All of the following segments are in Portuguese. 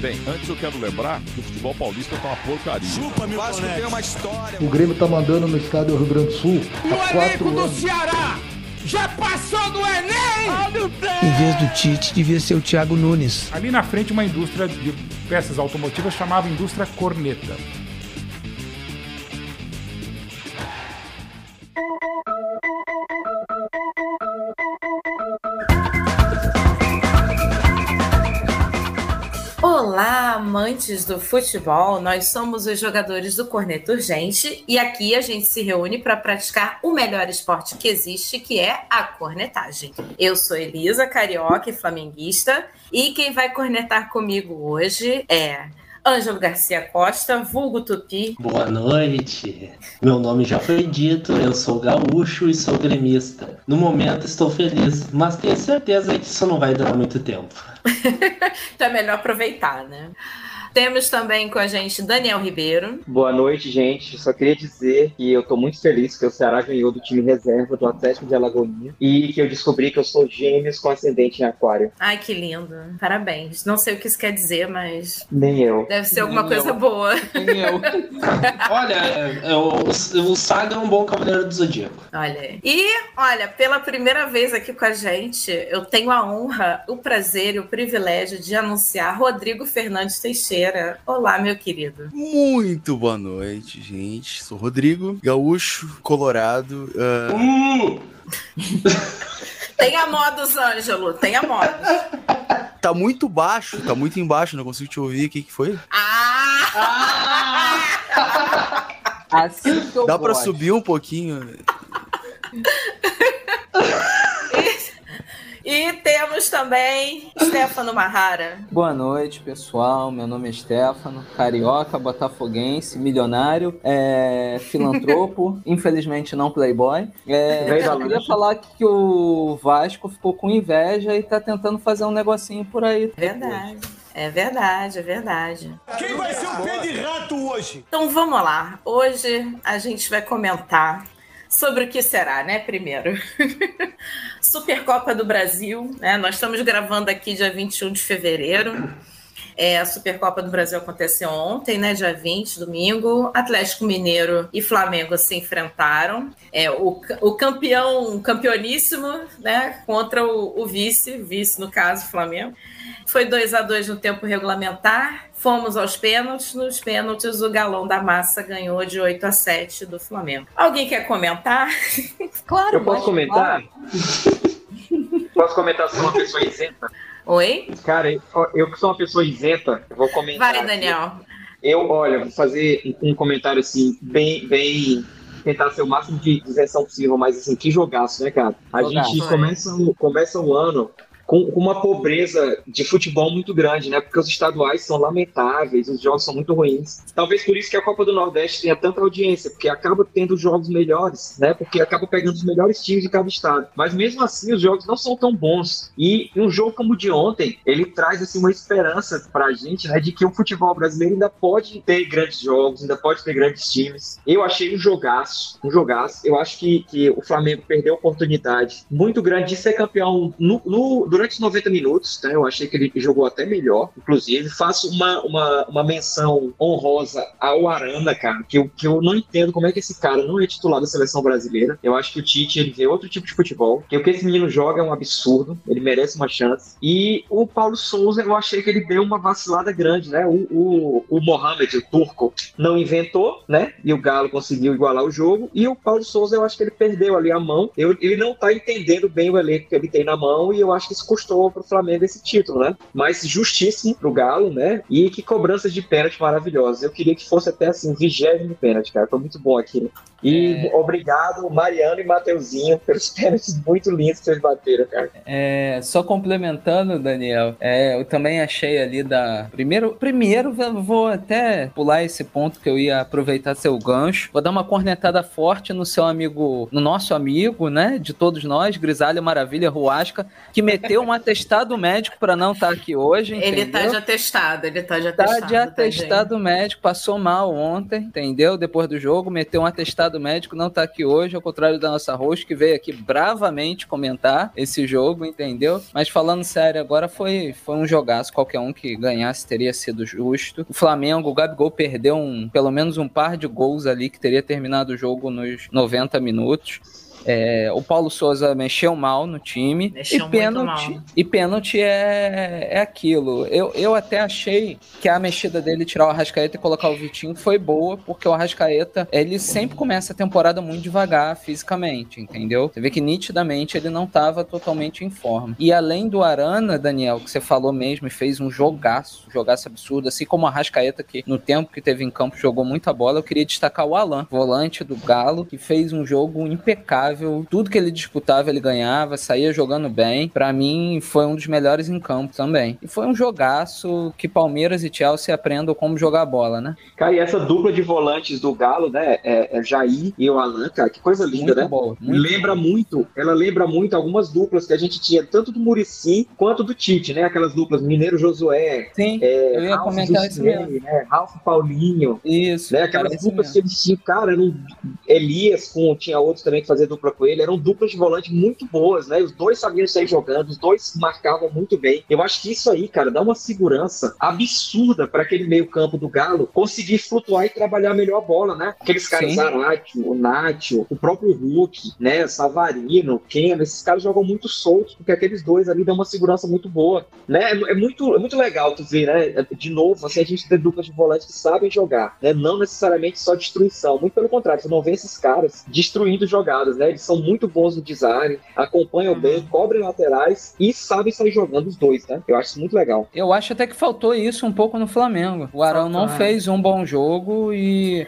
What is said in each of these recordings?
Bem, antes eu quero lembrar que o futebol paulista tá uma porcaria. Chupa, meu Vasco tem uma história. O Grêmio tá mandando no estádio Rio Grande do Sul. O elenco do Ceará já passou do Enem! Em vez do Tite, devia ser o Thiago Nunes. Ali na frente, uma indústria de peças automotivas chamava Indústria Corneta. Amantes do futebol! Nós somos os jogadores do Corneto Urgente e aqui a gente se reúne para praticar o melhor esporte que existe, que é a cornetagem. Eu sou Elisa, carioca e flamenguista, e quem vai cornetar comigo hoje é Ângelo Garcia Costa, vulgo Tupi. Boa noite. Meu nome já foi dito, eu sou gaúcho e sou gremista. No momento estou feliz, mas tenho certeza que isso não vai durar muito tempo. então é melhor aproveitar, né? Temos também com a gente Daniel Ribeiro. Boa noite, gente. Só queria dizer que eu tô muito feliz que o Ceará ganhou do time reserva do Atlético de Alagoinha e que eu descobri que eu sou gêmeos com ascendente em aquário. Ai, que lindo. Parabéns. Não sei o que isso quer dizer, mas. Nem eu. Deve ser alguma Nem coisa eu. boa. Nem eu. Olha, é, o, o Saga é um bom cavaleiro do Zodíaco. Olha. aí. E, olha, pela primeira vez aqui com a gente, eu tenho a honra, o prazer e o privilégio de anunciar Rodrigo Fernandes Teixeira. Olá, meu querido. Muito boa noite, gente. Sou Rodrigo, gaúcho, colorado. ah, Hum, Tenha modos, Ângelo. Tenha modos. tá muito baixo, tá muito embaixo, não consigo te ouvir. O que, que foi? Ah! Assim que eu Dá pra gosto. subir um pouquinho? E temos também Stefano Marrara. Boa noite, pessoal. Meu nome é Stefano, carioca, botafoguense, milionário, é, filantropo, infelizmente não playboy. É, eu queria falar que o Vasco ficou com inveja e tá tentando fazer um negocinho por aí. Verdade. É verdade, é verdade. Quem vai ser o pé de rato hoje? Então vamos lá. Hoje a gente vai comentar sobre o que será, né? Primeiro, Supercopa do Brasil, né? Nós estamos gravando aqui dia 21 de fevereiro. É, a Supercopa do Brasil aconteceu ontem, né? Dia 20, domingo. Atlético Mineiro e Flamengo se enfrentaram. É, o, o campeão, o campeoníssimo, né? Contra o, o vice, vice no caso, Flamengo. Foi 2 a 2 no tempo regulamentar. Fomos aos pênaltis. Nos pênaltis, o galão da massa ganhou de 8 a 7 do Flamengo. Alguém quer comentar? Claro, Eu posso comentar? Posso comentar sou uma pessoa isenta? Oi? Cara, eu- que sou uma pessoa isenta, vou comentar. Vai. Daniel. Eu, olha, vou fazer um comentário assim, bem, bem. Tentar ser o máximo de isenção possível, mas assim, que jogaço, né, cara? A gente começa, o- começa o ano com, uma pobreza de futebol muito grande, né? Porque os estaduais são lamentáveis, os jogos são muito ruins. Talvez por isso que a Copa do Nordeste tenha tanta audiência, porque acaba tendo jogos melhores, né? Porque acaba pegando os melhores times de cada estado. Mas mesmo assim, os jogos não são tão bons. E um jogo como o de ontem, ele traz assim uma esperança pra gente, né? De que o futebol brasileiro ainda pode ter grandes jogos, ainda pode ter grandes times. Eu achei um jogaço, um jogaço. Eu acho que, que o Flamengo perdeu a oportunidade muito grande de ser campeão no, no- durante os 90 minutos, né? Eu achei que ele jogou até melhor, inclusive. Faço uma, uma, uma menção honrosa ao Arana, cara, que eu, que eu não entendo como é que esse cara não é titular da seleção brasileira. Eu acho que o Tite, ele vê outro tipo de futebol, que o que esse menino joga é um absurdo, ele merece uma chance. E o Paulo Souza, eu achei que ele deu uma vacilada grande, né? O, o, o Mohamed, o turco, não inventou, né? E o Galo conseguiu igualar o jogo. E o Paulo Souza, eu acho que ele perdeu ali a mão. Eu- ele não tá entendendo bem o elenco que ele tem na mão. E eu acho que isso custou pro Flamengo esse título, né? Mas justíssimo pro Galo, né? E que cobranças de pênalti maravilhosas. Eu queria que fosse até assim, vigésimo pênalti, cara. Foi muito bom aquilo. E obrigado, Mariano e Mateuzinho, pelos pênaltis muito lindos que vocês bateram, cara. É, só complementando, Daniel, é, eu também achei ali da. Primeiro, primeiro vou até pular esse ponto que eu ia aproveitar seu gancho. Vou dar uma cornetada forte no seu amigo, no nosso amigo, né? De todos nós, Grisalho Maravilha Ruasca, que meteu um atestado médico para não estar aqui hoje. Ele tá entendeu? de atestado, ele tá de Tá atestado. de atestado médico, passou mal ontem, entendeu? Depois do jogo, meteu um atestado convidado médico não tá aqui hoje, ao contrário da nossa host, que veio aqui bravamente comentar esse jogo, entendeu? Mas falando sério, agora foi, foi um jogaço. Qualquer um que ganhasse teria sido justo. O Flamengo, o Gabigol perdeu um, pelo menos um par de gols ali que teria terminado o jogo nos 90 minutos. É, o Paulo Souza mexeu mal no time. Mexeu e pênalti, e pênalti é, é aquilo. Eu, eu até achei que a mexida dele tirar o Arrascaeta e colocar o Vitinho foi boa, porque o Arrascaeta ele sempre começa a temporada muito devagar fisicamente, entendeu? Você vê que nitidamente ele não estava totalmente em forma. E além do Arana, Daniel, que você falou mesmo e fez um jogaço, jogaço absurdo, assim como o Arrascaeta, que no tempo que teve em campo jogou muita bola, eu queria destacar o Alan, volante do Galo, que fez um jogo impecável. Tudo que ele disputava, ele ganhava, saía jogando bem. Para mim, foi um dos melhores em campo também. E foi um jogaço que Palmeiras e Chelsea aprendam como jogar bola, né? Cara, e essa dupla de volantes do Galo, né? É, é Jair e o Alan, cara, que coisa linda, Muito né? boa, muito lembra muito, ela lembra muito algumas duplas que a gente tinha, tanto do Murici quanto do Tite, né? Aquelas duplas Mineiro Josué, Sim, é, eu ia Ralf comentar isso mesmo. né? Ralf Paulinho, Isso, né? Aquelas duplas que eles tinham, cara, eram Elias com, tinha outros também que dupla com ele, eram duplas de volante muito boas, né? Os dois sabiam sair jogando, os dois marcavam muito bem. Eu acho que isso aí, cara, dá uma segurança absurda para aquele meio-campo do Galo conseguir flutuar e trabalhar melhor a bola, né? Aqueles caras. Zarate, o Nacho, o próprio Hulk, né? Savarino, Keno, esses caras jogam muito soltos, porque aqueles dois ali dão uma segurança muito boa, né? É, é muito, é muito legal tu ver, né? De novo, assim, a gente ter duplas de volantes que sabem jogar, né? Não necessariamente só destruição, muito pelo contrário, você não vê esses caras destruindo jogadas, né? Eles são muito bons no design, acompanham bem, cobrem laterais e sabem sair jogando os dois, né? Eu acho isso muito legal. Eu acho até que faltou isso um pouco no Flamengo. O Arão não fez um bom jogo e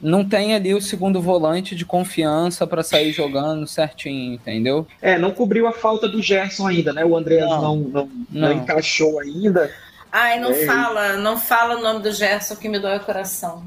não tem ali o segundo volante de confiança para sair jogando certinho, entendeu? É, não cobriu a falta do Gerson ainda, né? O Andreas Não. não, não, não, Não. encaixou ainda. Ai, não É. fala, não fala o nome do Gerson que me dói o coração.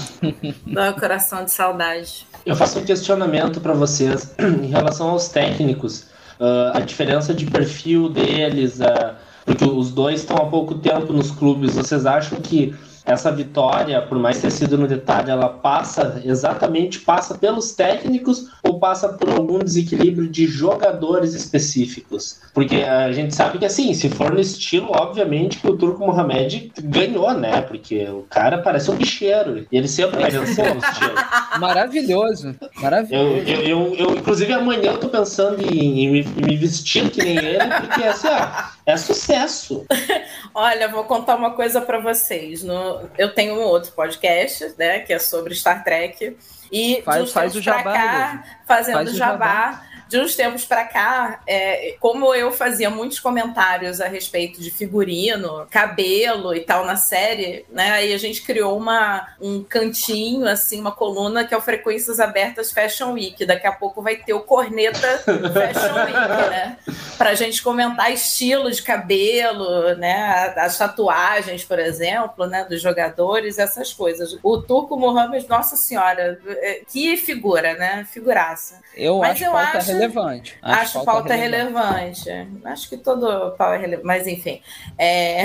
dói o coração de saudade. Eu faço um questionamento para vocês em relação aos técnicos. Ah, a diferença de perfil deles, ah, porque os dois estão há pouco tempo nos clubes. Vocês acham que essa vitória, por mais ter sido no detalhe, ela passa exatamente passa pelos técnicos ou passa por algum desequilíbrio de jogadores específicos? Porque a gente sabe que assim, se for no estilo, obviamente que o Turco Mohamed ganhou, né? Porque o cara parece um bicheiro e ele sempre vai vencer no estilo. Maravilhoso, maravilhoso. Eu, eu, eu, eu, inclusive, amanhã eu tô pensando em, em me vestir que nem ele, porque assim, ó, é sucesso. Olha, vou contar uma coisa para vocês. No, eu tenho um outro podcast, né, que é sobre Star Trek. E Faz- faz o pra jabá, cá, fazendo Faz o jabá, jabá. De uns tempos para cá, é, como eu fazia muitos comentários a respeito de figurino, cabelo e tal na série, né? Aí a gente criou uma, um cantinho, assim, uma coluna que é o Frequências Abertas Fashion Week. Daqui a pouco vai ter o Corneta Fashion Week, né? Pra gente comentar estilo de cabelo, né? As tatuagens, por exemplo, né? Dos jogadores, essas coisas. O Turco Mohamed, nossa senhora, é, que figura, né? Figuraça. Eu Mas acho eu acho- relevante. Acho, pauta relevante. Acho que todo pau é relevante. Mas enfim. É...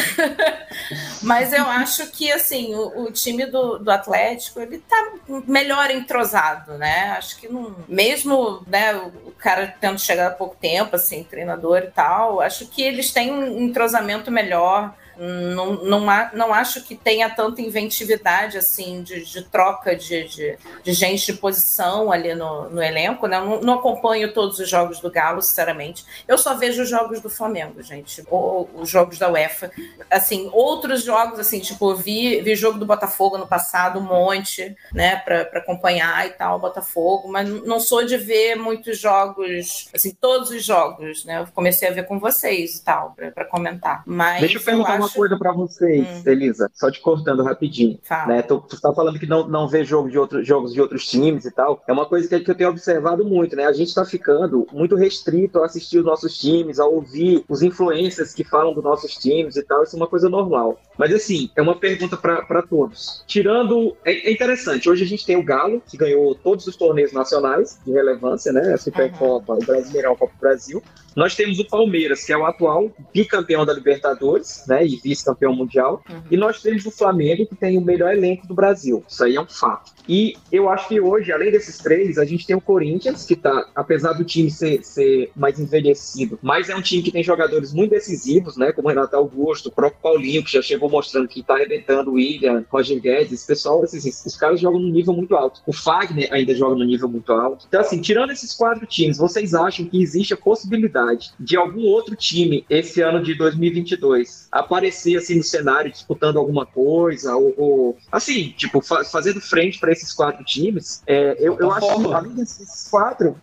Mas eu acho que assim, o, o time do, do Atlético ele tá melhor entrosado, né? Acho que não. Mesmo né, o cara tendo chegado há pouco tempo, assim, treinador e tal, acho que eles têm um entrosamento melhor. Não, não, não acho que tenha tanta inventividade assim de, de troca de, de, de gente de posição ali no, no elenco, né? Eu não, não acompanho todos os jogos do Galo, sinceramente. Eu só vejo os jogos do Flamengo, gente, ou os jogos da UEFA. Assim, outros jogos, assim, tipo, eu vi, vi jogo do Botafogo no passado, um monte, né, pra, pra acompanhar e tal, Botafogo, mas não sou de ver muitos jogos, assim, todos os jogos, né? Eu comecei a ver com vocês e tal, pra, pra comentar. Mas Deixa eu perguntar uma acho- coisa pra vocês, Hum. Elisa, só te cortando rapidinho. Fala. Né? Tu, tu tá falando que não, não vê jogo de outro, jogos de outros times e tal. É uma coisa que, que eu tenho observado muito, né? A gente tá ficando muito restrito a assistir os nossos times, a ouvir os influencers que falam dos nossos times e tal. Isso é uma coisa normal. Mas assim, é uma pergunta para todos. Tirando. É, é interessante, hoje a gente tem o Galo, que ganhou todos os torneios nacionais de relevância, né? A Supercopa, o Brasileirão, a Copa do Brasil. Nós temos o Palmeiras, que é o atual bicampeão da Libertadores, né? E e vice-campeão mundial. Uhum. E nós temos o Flamengo, que tem o melhor elenco do Brasil. Isso aí é um fato. E eu acho que hoje, além desses três, a gente tem o Corinthians, que tá, apesar do time ser, ser mais envelhecido, mas é um time que tem jogadores muito decisivos, né? Como o Renato Augusto, o próprio Paulinho, que já chegou mostrando que tá arrebentando o William, Roger Guedes, esse pessoal, assim, os caras jogam num nível muito alto. O Fagner ainda joga num nível muito alto. Então, assim, tirando esses quatro times, vocês acham que existe a possibilidade de algum outro time esse ano de 2022 aparecer assim no cenário disputando alguma coisa ou, ou assim, tipo, fa fazendo frente para esses quatro times? É, eu, eu acho que além desses quatro,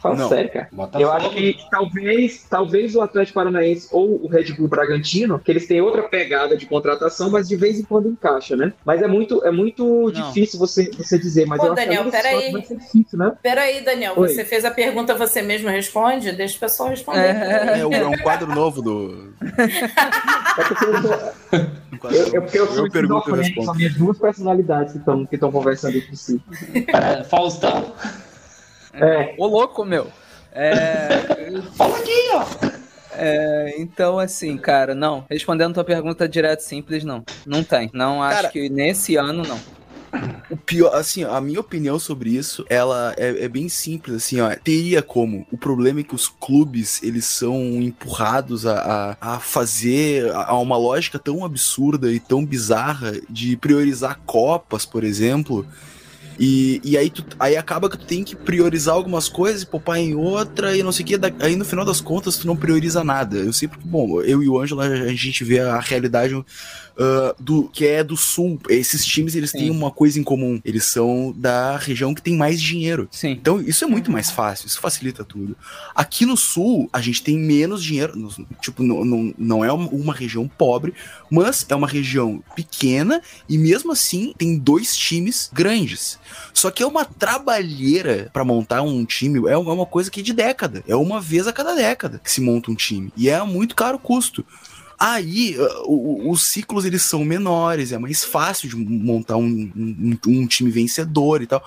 fala Não. sério, cara. Eu acho que talvez, talvez o Atlético Paranaense ou o Red Bull Bragantino, que eles têm outra pegada de contratação, mas de vez em quando encaixa, né? Mas é muito, é muito difícil você, você dizer, mas Ô, eu acho Daniel, que além desses peraí. quatro vai ser difícil, né? Peraí, Daniel, Oi. você fez a pergunta, você mesmo responde? Deixa o pessoal responder. É, um- é um quadro novo do. Eu, novo. eu, porque eu sou eu pergunto e são minhas duas personalidades que estão que conversando entre si. É, Faustão. É. Ô, louco, meu. É. Fala aqui, ó. É, então, assim, cara, não. Respondendo tua pergunta direto e simples, não. Não tem. Não acho Cara- que nesse ano, não. O pior, assim, a minha opinião sobre isso, ela é, é bem simples, assim, ó. Teria como. O problema é que os clubes, eles são empurrados a, a, a fazer a, a uma lógica tão absurda e tão bizarra de priorizar copas, por exemplo. E, e aí, tu, aí acaba que tu tem que priorizar algumas coisas e poupar em outra e não sei o que. Aí no final das contas tu não prioriza nada. Eu sempre, bom, eu e o Ângelo, a gente vê a realidade ah, do que é do sul. Esses times eles têm uma coisa em comum. Eles são da região que tem mais dinheiro. Sim. Então isso é muito mais fácil, isso facilita tudo. Aqui no sul, a gente tem menos dinheiro. Tipo, não, não, não é uma- região pobre, mas é uma região pequena e mesmo assim tem dois times grandes. Só que é uma trabalheira pra montar um time, é uma coisa que é de década. É uma vez a cada década que se monta um time. E é muito caro o custo. Aí, o- o- os ciclos eles são menores, é mais fácil de montar um, um- um time vencedor e tal.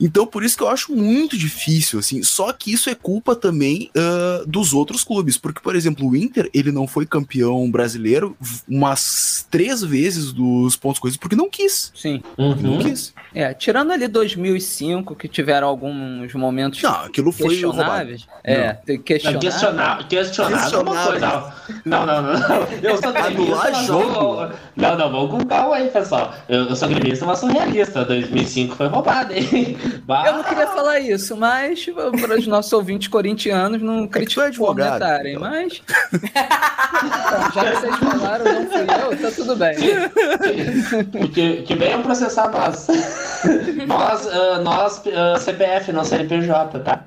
Então, por isso que eu acho muito difícil, assim. Só que isso é culpa também ah, dos outros clubes. Porque, por exemplo, o Inter, ele não foi campeão brasileiro umas três vezes dos pontos coisas porque não quis. Sim. Porque não quis. É, tirando ali 2005, que tiveram alguns momentos Não, aquilo foi questionáveis. roubado. É, Não. questionáveis. Questionável, questionável é uma coisa. Não, não, não. não. Eu sou gremista, Anular mas jogo? não- Não, não, vamos com calma aí, pessoal. Eu, eu sou gremista, mas sou realista. 2005 foi roubado, hein? Bah. Eu não queria falar isso, mas para os nossos ouvintes corintianos não critico advogado, comentarem, então. mas. Já que vocês falaram, não fui eu, tá tudo bem. Que, que venham processar nós. nós, ah, nós ah, CPF, não CNPJ, tá?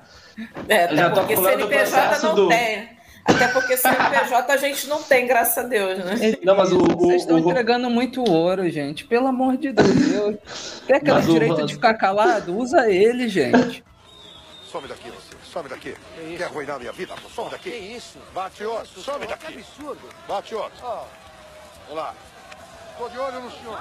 É, Eu até já tô porque CNPJ processo não do- tem. Até porque CNPJ a gente não tem, graças a Deus, né? Não, mas o. o- Vocês estão o- entregando muito ouro, gente. Pelo amor de Deus. Eu... Tem aquele Mas o- direito de ficar calado? Usa ele, gente. Some daqui, você. Some daqui. Quer arruinar minha vida? Some daqui. Que isso? Bate outro. Some daqui. Que absurdo. Bate outro. Vamos lá. Tô de olho no senhor.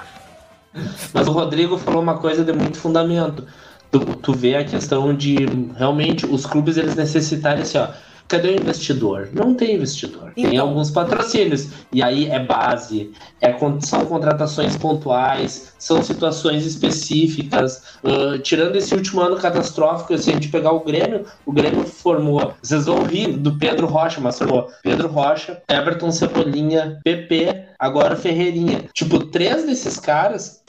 Mas o Rodrigo falou uma coisa de muito fundamento. Tu, tu vê a questão de realmente os clubes eles necessitarem assim, ó. Cadê o investidor? Não tem investidor. Tem Então. alguns patrocínios. E aí é base, é, são contratações pontuais, são situações específicas. Ah, tirando esse último ano catastrófico, se a gente pegar o Grêmio, o Grêmio formou. Vocês vão rir do Pedro Rocha, mas formou Pedro Rocha, Everton Cebolinha, PP, agora Ferreirinha. Tipo, três desses caras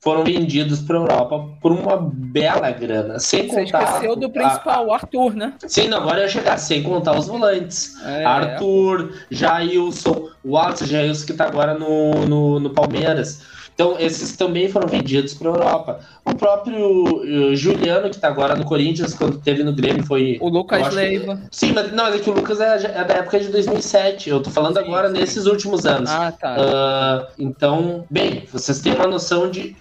foram vendidos para Europa por uma bela grana, sem Você contar. esqueceu do principal, o Arthur, né? Sim, não, agora eu ia chegar, sem contar os volantes. É. Arthur, Jailson, o Watson Jailson que tá agora no, no, no Palmeiras. Então, esses também foram vendidos para Europa. O próprio eh, Juliano, que tá agora no Corinthians, quando teve no Grêmio, foi. O Lucas que- Leiva. Sim, mas não, é que o Lucas é, é da época de 2007. Eu tô falando agora nesses últimos anos. Ah, tá. Ah, então, bem, vocês têm uma noção de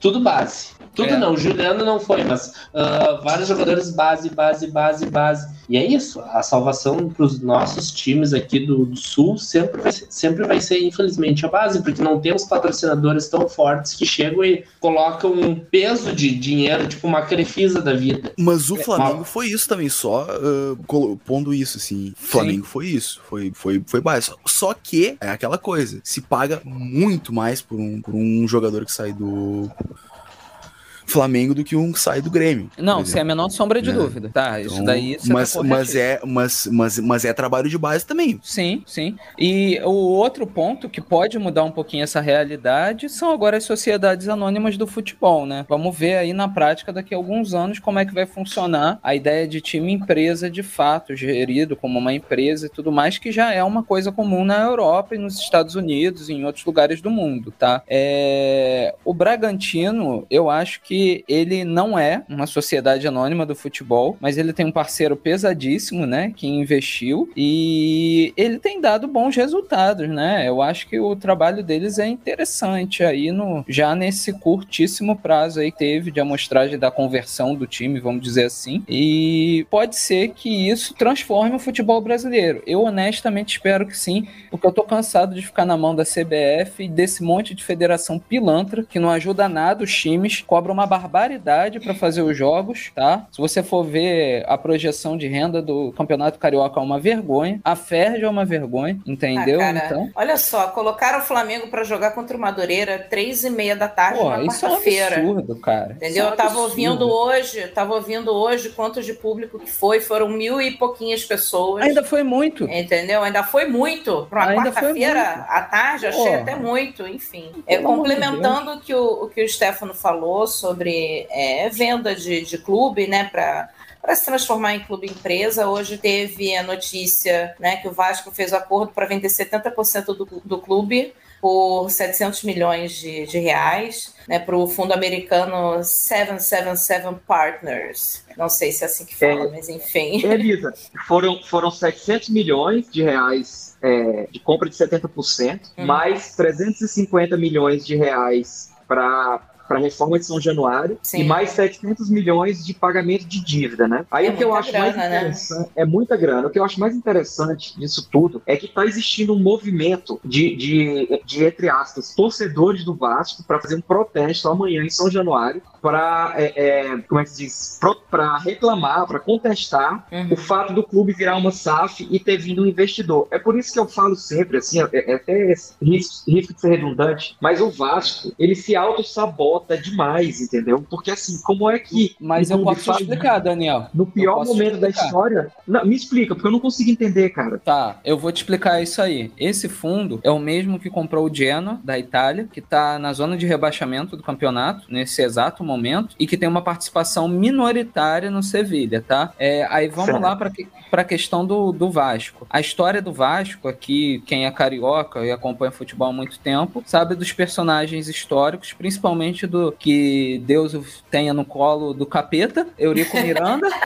tudo base. Tudo É. não, o Juliano não foi, mas ah, vários jogadores base, base, base, base. E é isso, a salvação para os nossos times aqui do, do Sul sempre vai, ser, sempre vai ser, infelizmente, a base, porque não temos patrocinadores tão fortes que chegam e colocam um peso de dinheiro, tipo uma crefisa da vida. Mas o É, Flamengo mas- foi isso também, só colo- pondo isso, assim. Flamengo foi isso, foi, foi, foi base. Só que é aquela coisa, se paga muito mais por um, por um jogador que sai do Flamengo do que um que sai do Grêmio. Não, sem a menor sombra de É. dúvida. Tá, isso Então, daí você mas, tá mas, é, mas, mas, mas é trabalho de base também. Sim, sim. E o outro ponto que pode mudar um pouquinho essa realidade são agora as sociedades anônimas do futebol, né? Vamos ver aí na prática daqui a alguns anos como é que vai funcionar a ideia de time empresa de fato, gerido como uma empresa e tudo mais, que já é uma coisa comum na Europa e nos Estados Unidos e em outros lugares do mundo, tá? É... O Bragantino, eu acho que ele não é uma sociedade anônima do futebol, mas ele tem um parceiro pesadíssimo, né, que investiu e ele tem dado bons resultados, né? Eu acho que o trabalho deles é interessante aí no já nesse curtíssimo prazo aí teve de amostragem da conversão do time, vamos dizer assim. E pode ser que isso transforme o futebol brasileiro. Eu honestamente espero que sim, porque eu tô cansado de ficar na mão da CBF e desse monte de federação pilantra que não ajuda nada os times, cobra uma barbaridade para fazer os jogos, tá? Se você for ver a projeção de renda do Campeonato Carioca é uma vergonha, a Ferj é uma vergonha, entendeu? Ah, cara, então, Olha só, colocaram o Flamengo pra jogar contra o Madureira três e meia da tarde pô, na isso é um quarta-feira. absurdo, cara. Isso Entendeu? é um eu tava absurdo. ouvindo hoje, tava ouvindo hoje quantos de público que foi, foram mil e pouquinhas pessoas. Ainda foi muito. Entendeu? Ainda foi muito. Pra uma quarta-feira à tarde, achei Pô. até muito, enfim. É, complementando o que o, o que o Stefano falou sobre é, venda de, de clube, né, para para se transformar em clube empresa. Hoje teve a notícia né, que o Vasco fez o acordo para vender 70% do, do clube por 700 milhões de, de reais né, para o fundo americano 777 Partners. Não sei se é assim que fala, É. mas enfim. É, Elisa, foram, foram 700 milhões de reais é, de compra de 70%, Hum. mais 350 milhões de reais para para reforma de São Januário Sim. e mais 700 milhões de pagamento de dívida, né? Aí É o que eu acho mais grana, né? interessante é muita grana. O que eu acho mais interessante disso tudo é que está existindo um movimento de, de, de entre aspas, torcedores do Vasco para fazer um protesto amanhã em São Januário para como é que se diz? Para reclamar, para contestar Uhum. o fato do clube virar uma SAF e ter vindo um investidor. É por isso que eu falo sempre, assim, é, é até risco, risco de ser redundante, mas o Vasco, ele se auto-sabota demais, entendeu? Porque assim, como é que. Mas eu posso te faz explicar, Daniel. No pior momento da história. Não, me explica, porque eu não consigo entender, cara. Tá, eu vou te explicar isso aí. Esse fundo é o mesmo que comprou o Genoa, da Itália, que tá na zona de rebaixamento do campeonato, nesse exato momento, e que tem uma participação minoritária no Sevilha, tá? É, aí vamos Certo. lá para a questão do, do Vasco. A história do Vasco aqui, quem é carioca e acompanha futebol há muito tempo, sabe dos personagens históricos, principalmente do que Deus tenha no colo do capeta, Eurico Miranda.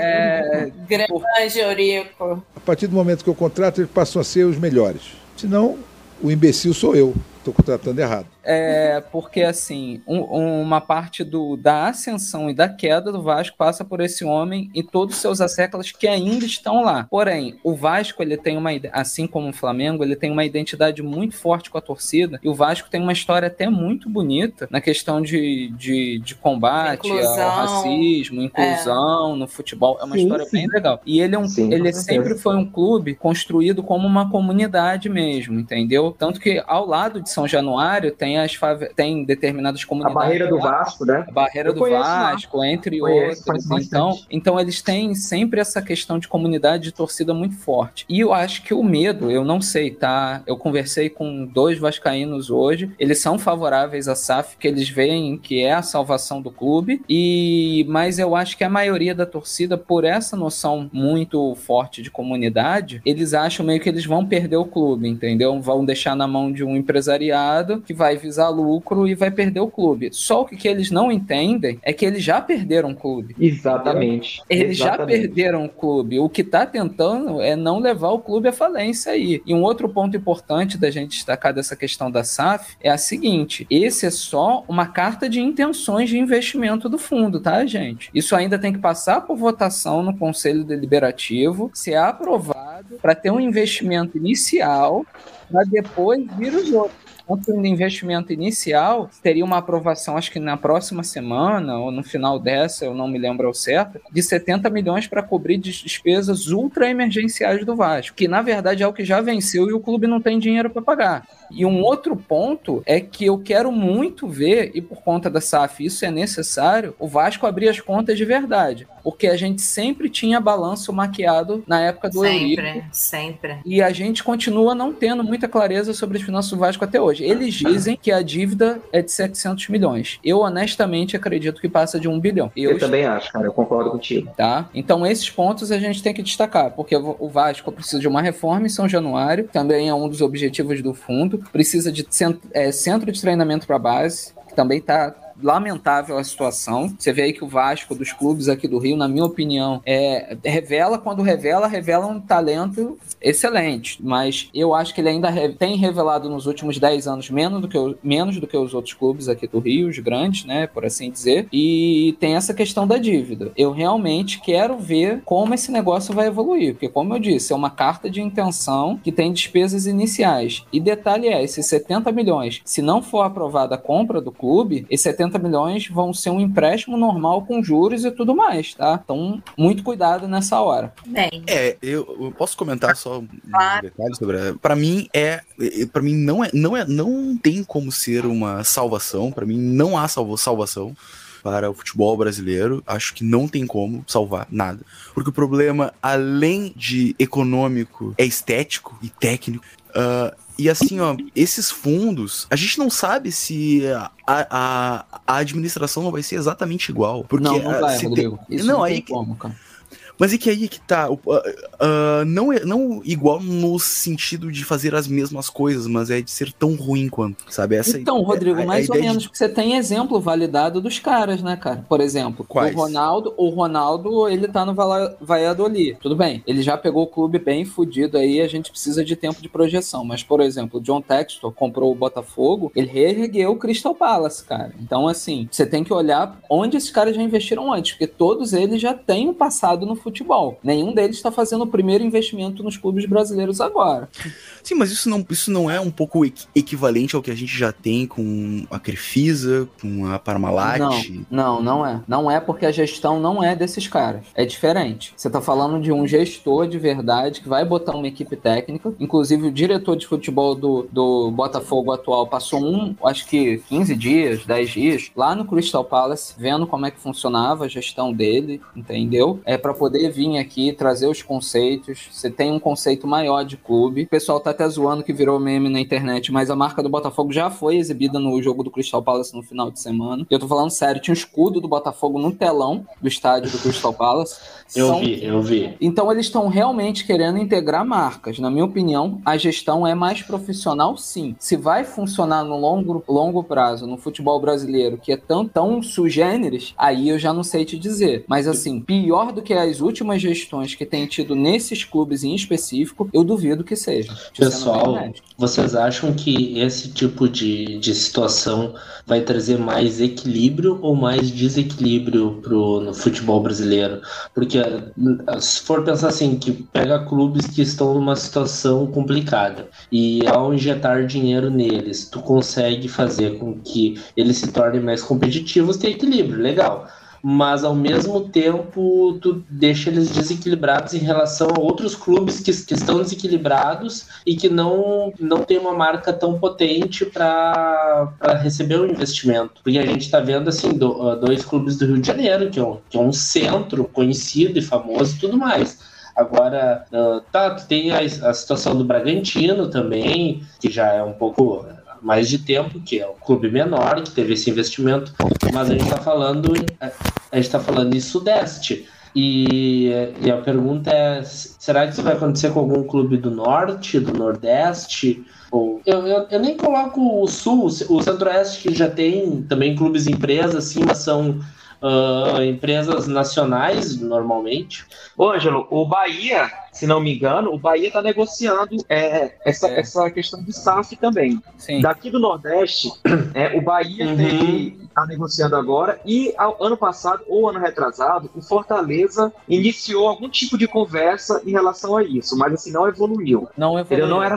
É, Grande Eurico. A partir do momento que eu contrato, eles passam a ser os melhores. Senão, o imbecil sou eu. Estou contratando errado. É, porque assim, um- uma parte do, da ascensão e da queda do Vasco passa por esse homem e todos os seus asséculos que ainda estão lá. Porém, o Vasco, ele tem uma, assim como o Flamengo, ele tem uma identidade muito forte com a torcida e o Vasco tem uma história até muito bonita na questão de, de, de combate Inclusão. ao racismo, inclusão no futebol. É uma Sim, história sim. bem legal. E ele é um, Sim, ele sempre foi um clube construído como uma comunidade mesmo, entendeu? Tanto que ao lado de São Januário tem as fave... tem determinadas A comunidades. barreira do Vasco, né? A barreira Eu do conheço. Vasco, entre Conheço, outros. Então, bastante. então eles têm sempre essa questão de comunidade de torcida muito forte. E eu acho que o medo, eu não sei, tá? Eu conversei com dois vascaínos hoje, eles são favoráveis à SAF, que eles veem que é a salvação do clube, e mas eu acho que a maioria da torcida, por essa noção muito forte de comunidade, eles acham meio que eles vão perder o clube, entendeu? Vão deixar na mão de um empresariado que vai visar lucro e vai perder o clube. Só o que, que eles não entendem é que eles já perderam o clube. Exatamente. Eles Exatamente. já perderam o clube. O que está tentando é não levar o clube à falência aí. E um outro ponto importante da gente destacar dessa questão da SAF é a seguinte: esse é só uma carta de intenções de investimento do fundo, tá, gente? Isso ainda tem que passar por votação no Conselho Deliberativo, ser aprovado para ter um investimento inicial para depois vir os outros. Quanto ao investimento inicial, teria uma aprovação, acho que na próxima semana, ou no final dessa, eu não me lembro ao certo, de 70 milhões para cobrir despesas ultra emergenciais do Vasco, que na verdade é o que já venceu e o clube não tem dinheiro para pagar. E um outro ponto é que eu quero muito ver, e por conta da SAF isso é necessário, o Vasco abrir as contas de verdade. Porque a gente sempre tinha balanço maquiado na época do Sempre, Eurico. sempre. E a gente continua não tendo muita clareza sobre as finanças do Vasco até hoje. Eles dizem que a dívida é de 700 milhões. Eu honestamente acredito que passa de um bilhão. Eu, também acho, cara, eu concordo contigo. Tá? Então esses pontos a gente tem que destacar, porque o Vasco precisa de uma reforma em São Januário, também é um dos objetivos do fundo, precisa de é, centro de treinamento para base, que também está lamentável a situação. Você vê aí que o Vasco dos clubes aqui do Rio, na minha opinião, é, revela quando revela, revela um talento excelente, mas eu acho que ele ainda re tem revelado nos últimos 10 anos menos do, que menos do que os outros clubes aqui do Rio, os grandes, né, por assim dizer, e tem essa questão da dívida. Eu realmente quero ver como esse negócio vai evoluir, porque como eu disse, é uma carta de intenção que tem despesas iniciais. E detalhe é, esses 70 milhões, se não for aprovada a compra do clube, esses 70 milhões vão ser um empréstimo normal com juros e tudo mais, tá? Então, muito cuidado nessa hora. Bem. É, eu, eu posso comentar só um Claro. detalhe sobre. Para mim é, para mim não é, não é, não tem como ser uma salvação. Para mim não há salvo, salvação para o futebol brasileiro. Acho que não tem como salvar nada, porque o problema além de econômico é estético e técnico. Ah, e assim, ó, esses fundos, a gente não sabe se a, a, a administração não vai ser exatamente igual. Porque não, não vai, Rodrigo. Isso não, não, aí como, cara. Mas é que aí que tá. ah, ah, não, é, não igual no sentido de fazer as mesmas coisas, mas é de ser tão ruim quanto, sabe? Essa Então, Rodrigo, a mais ou de- menos, porque você tem exemplo validado dos caras, né, cara? Por exemplo, Quais? o Ronaldo, o Ronaldo, ele tá no Valladolid. Tudo bem, ele já pegou o clube bem fudido aí, a gente precisa de tempo de projeção. Mas, por exemplo, o John Textor comprou o Botafogo, ele reergueu o Crystal Palace, cara. Então, assim, você tem que olhar onde esses caras já investiram antes, porque todos eles já têm um passado no futebol. Nenhum deles está fazendo o primeiro investimento nos clubes brasileiros agora. Sim, mas isso não, isso não é um pouco equi- equivalente ao que a gente já tem com a Crefisa, com a Parmalat? Não, não, não é. Não é porque a gestão não é desses caras. É diferente. Você tá falando de um gestor de verdade que vai botar uma equipe técnica. Inclusive, o diretor de futebol do, do Botafogo atual passou um, acho que 15 dias, 10 dias, lá no Crystal Palace, vendo como é que funcionava a gestão dele, entendeu? É para poder vir aqui trazer os conceitos. Você tem um conceito maior de clube. O pessoal tá até zoando que virou meme na internet, mas a marca do Botafogo já foi exibida no jogo do Crystal Palace no final de semana. Eu tô falando sério, tinha um escudo do Botafogo no telão do estádio do Crystal Palace. Eu São- vi, eu vi. Então eles estão realmente querendo integrar marcas. Na minha opinião, a gestão é mais profissional, sim. Se vai funcionar no longo, longo prazo no futebol brasileiro, que é tão, tão sugêneres, aí eu já não sei te dizer. Mas assim, pior do que as últimas gestões que tem tido nesses clubes em específico, eu duvido que seja. Pessoal, vocês acham que esse tipo de, de situação vai trazer mais equilíbrio ou mais desequilíbrio pro, no futebol brasileiro? Porque se for pensar assim, que pega clubes que estão numa situação complicada e ao injetar dinheiro neles, tu consegue fazer com que eles se tornem mais competitivos, tem equilíbrio, legal. Mas ao mesmo tempo, tu deixa eles desequilibrados em relação a outros clubes que, que estão desequilibrados e que não, não tem uma marca tão potente para receber o investimento. Porque a gente está vendo assim, do- ah, dois clubes do Rio de Janeiro, que é, um, que é um centro conhecido e famoso e tudo mais. Agora, ah, tá, tem a, a situação do Bragantino também, que já é um pouco mais de tempo, que é um clube menor, que teve esse investimento, mas a gente está falando, a gente tá falando em Sudeste. E, e a pergunta é: será que isso vai acontecer com algum clube do Norte, do Nordeste? Ou eu, eu, eu, nem coloco o Sul, o Centro-Oeste, que já tem também clubes empresas, assim, mas são uh, empresas nacionais, normalmente. Ângelo, o Bahia, se não me engano, o Bahia está negociando é, essa, é. essa questão de SAF também. Sim. Daqui do Nordeste, é, o Bahia uhum. está negociando agora e ao, ano passado ou ano retrasado, o Fortaleza iniciou algum tipo de conversa em relação a isso, mas assim, não evoluiu. Não evoluiu. Não era,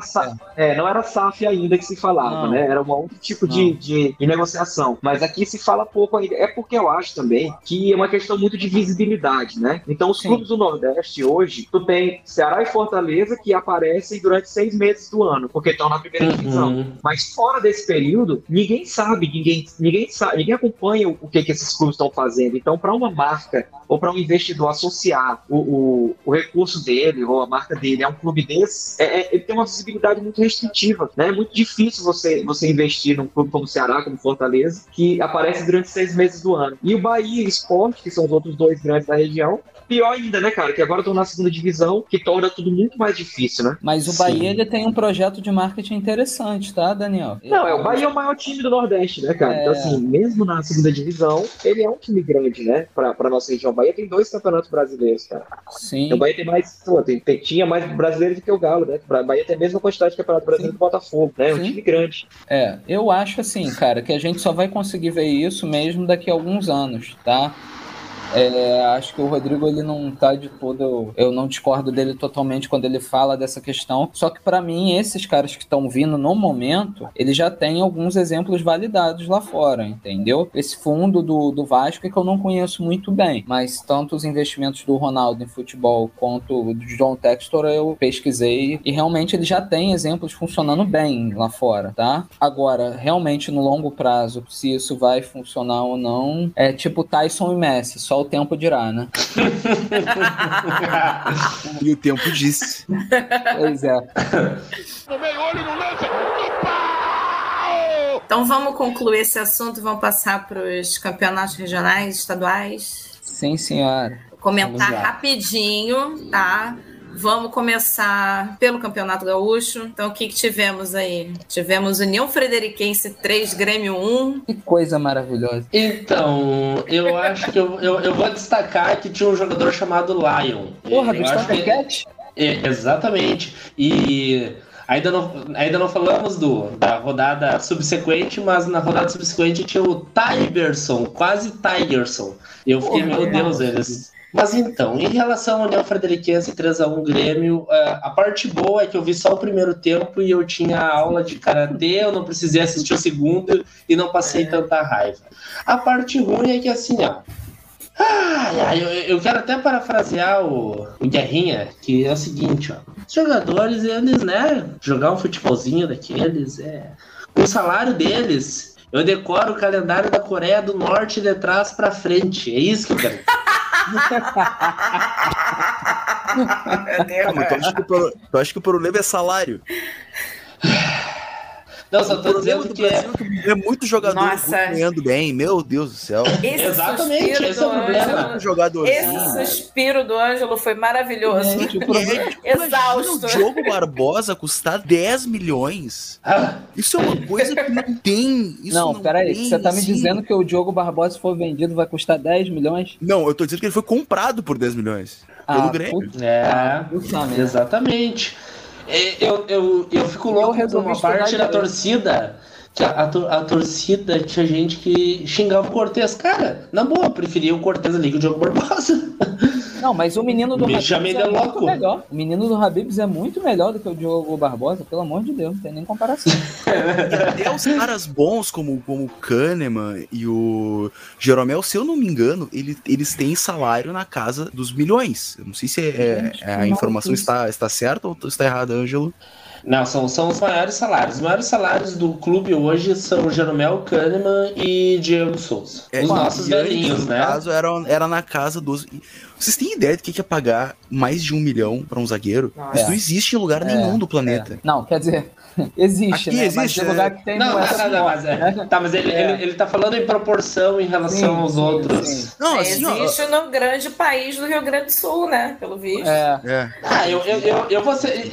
é. é. não era SAF ainda que se falava, não. né? Era um outro tipo de, de, de negociação. Mas aqui se fala pouco ainda. É porque eu acho também que é uma questão muito de visibilidade, né? Então, os Sim. clubes do Nordeste hoje, tu tem Ceará e Fortaleza que aparecem durante seis meses do ano, porque estão na primeira uhum. divisão. Mas fora desse período, ninguém sabe, ninguém, ninguém sabe, ninguém acompanha o que, que esses clubes estão fazendo. Então, para uma marca ou para um investidor associar o, o, o, recurso dele ou a marca dele a um clube desse, é, é, ele tem uma visibilidade muito restritiva. Né? É muito difícil você, você investir num clube como Ceará, como Fortaleza, que aparece durante seis meses do ano. E o Bahia e o Sport, que são os outros dois grandes da região, pior ainda, né, cara? Que agora estão na segunda divisão, que torna tudo muito mais difícil, né? Mas o Bahia ele tem um projeto de marketing interessante, tá, Daniel? Não, é o Bahia é o maior time do Nordeste, né, cara? Então, é... Então, assim, mesmo na segunda divisão, ele é um time grande, né? Pra, pra nossa região. O Bahia tem dois campeonatos brasileiros, cara. Sim. Então, o Bahia tem mais. Pô, tem, tem, tinha mais brasileiros do que o Galo, né? O Bahia tem a mesma quantidade de campeonato brasileiro Sim. do Botafogo, né? É um time grande. É, eu acho assim, cara, que a gente só vai conseguir ver isso mesmo daqui a alguns anos, tá? É, acho que o Rodrigo ele não tá de todo. Eu não discordo dele totalmente quando ele fala dessa questão. Só que para mim, esses caras que estão vindo no momento, ele já tem alguns exemplos validados lá fora, entendeu? Esse fundo do, do Vasco é que eu não conheço muito bem, mas tanto os investimentos do Ronaldo em futebol quanto do John Textor eu pesquisei e realmente ele já tem exemplos funcionando bem lá fora, tá? Agora, realmente no longo prazo, se isso vai funcionar ou não, é tipo Tyson e Messi, só o tempo dirá, né? e o tempo disse. Pois é. No meio, olho no lance. Então vamos concluir esse assunto, vamos passar para os campeonatos regionais, estaduais. Sim, senhora. Vou comentar rapidinho, tá? Vamos começar pelo Campeonato Gaúcho. Então, o que, que tivemos aí? Tivemos União Frederiquense 3, Grêmio 1. Que coisa maravilhosa. Então, eu acho que eu, eu, eu vou destacar que tinha um jogador chamado Lion. Porra, do Cat? É, exatamente. E ainda não, ainda não falamos do, da rodada subsequente, mas na rodada subsequente tinha o Tigerson, quase Tigerson. Eu fiquei, Porra, meu Deus, eles mas então, em relação ao União Frederiquense 3x1 Grêmio, é, a parte boa é que eu vi só o primeiro tempo e eu tinha aula de karatê, eu não precisei assistir o segundo e não passei tanta raiva. A parte ruim é que assim, ó. Ah, eu, eu quero até parafrasear o, o Guerrinha, que é o seguinte, ó. Os jogadores, eles, né, jogar um futebolzinho daqueles, é. O salário deles, eu decoro o calendário da Coreia do Norte de trás para frente. É isso que eu quero. Ah, mas tu acha, que o, tu acha que o problema é salário? Não, só tô dizendo que é... é muito jogador ganhando bem, meu Deus do céu. Esse Exatamente, esse é o problema. Jogador esse suspiro do Ângelo foi maravilhoso. Gente, é, Exausto. O Diogo Barbosa custar 10 milhões. Ah. Isso é uma coisa que não tem. Isso não, não peraí, você tá me dizendo que o Diogo Barbosa, se for vendido, vai custar 10 milhões? Não, eu tô dizendo que ele foi comprado por 10 milhões. Ah, pelo Grêmio. É, ah, exatamente. É, eu, eu, eu fico louco com uma parte da torcida. A, a, a, torcida tinha gente que xingava o Cortez. Cara, na boa, preferia o Cortez ali que o Diogo Barbosa. Não, mas o menino do Habibs é muito louco. melhor. O menino do Habibs é muito melhor do que o Diogo Barbosa, pelo amor de Deus, não tem nem comparação. e até os caras bons, como, como o Kahneman e o Jeromel, se eu não me engano, ele, eles têm salário na casa dos milhões. Eu não sei se é, é, a informação está, está certa ou está errada, Ângelo. Não, são, são os maiores salários. Os maiores salários do clube hoje são Jeromel Kahneman e Diego Souza. É, os nossos velhinhos, né? No caso, era, era na casa dos. Vocês têm ideia do que que é pagar mais de um milhão pra um zagueiro? Não, Isso é. não existe em lugar nenhum do planeta. Não, quer dizer, existe, Aqui né? Mas existe, tem né? lugar que tem Não, não é mas, não, mas, é, tá, mas ele, ele, ele tá falando em proporção em relação Sim, aos sim, outros. sim. Não, É, assim, ó, existe no grande país do Rio Grande do Sul, né? Pelo visto. É. Ah, eu, eu, eu, eu vou ser.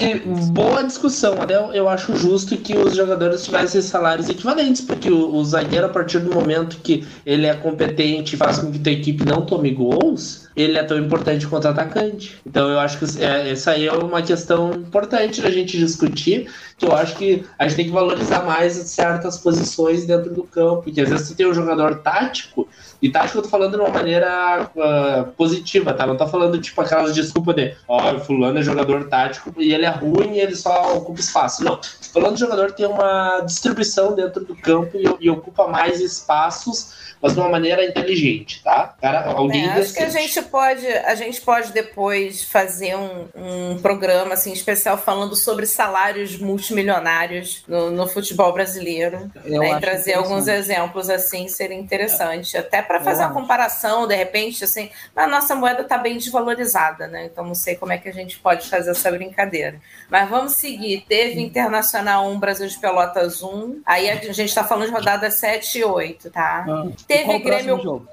Boa discussão. Até eu, eu acho justo que os jogadores tivessem salários equivalentes, porque o, o zagueiro, a partir do momento que ele é competente e faz com que a equipe não tome gols, ele é tão importante quanto atacante. Então eu acho que é, essa aí é uma questão importante da gente discutir, que eu acho que a gente tem que valorizar mais certas posições dentro do campo, porque às vezes você tem um jogador tático, e tático eu tô falando de uma maneira ah, positiva, tá? Não tô falando tipo aquelas desculpas de ó, fulano é jogador tático e ele é ruim e ele só ocupa espaço. Não, tô falando de jogador que tem uma distribuição dentro do campo e, e ocupa mais espaços, mas de uma maneira inteligente, tá? Cara, alguém É, acho que a decente. gente pode, a gente pode depois fazer um, um programa assim especial falando sobre salários multimilionários no, no futebol brasileiro, Eu né, e trazer alguns exemplos assim seria interessante, até para Eu fazer uma acho. comparação, de repente assim, a nossa moeda está bem desvalorizada, né? Então não sei como é que a gente pode fazer essa brincadeira. Mas vamos seguir. Teve Internacional 1, Brasil de Pelotas 1. Aí a gente está falando de rodada 7 e 8, tá? Ah, Teve qual Grêmio?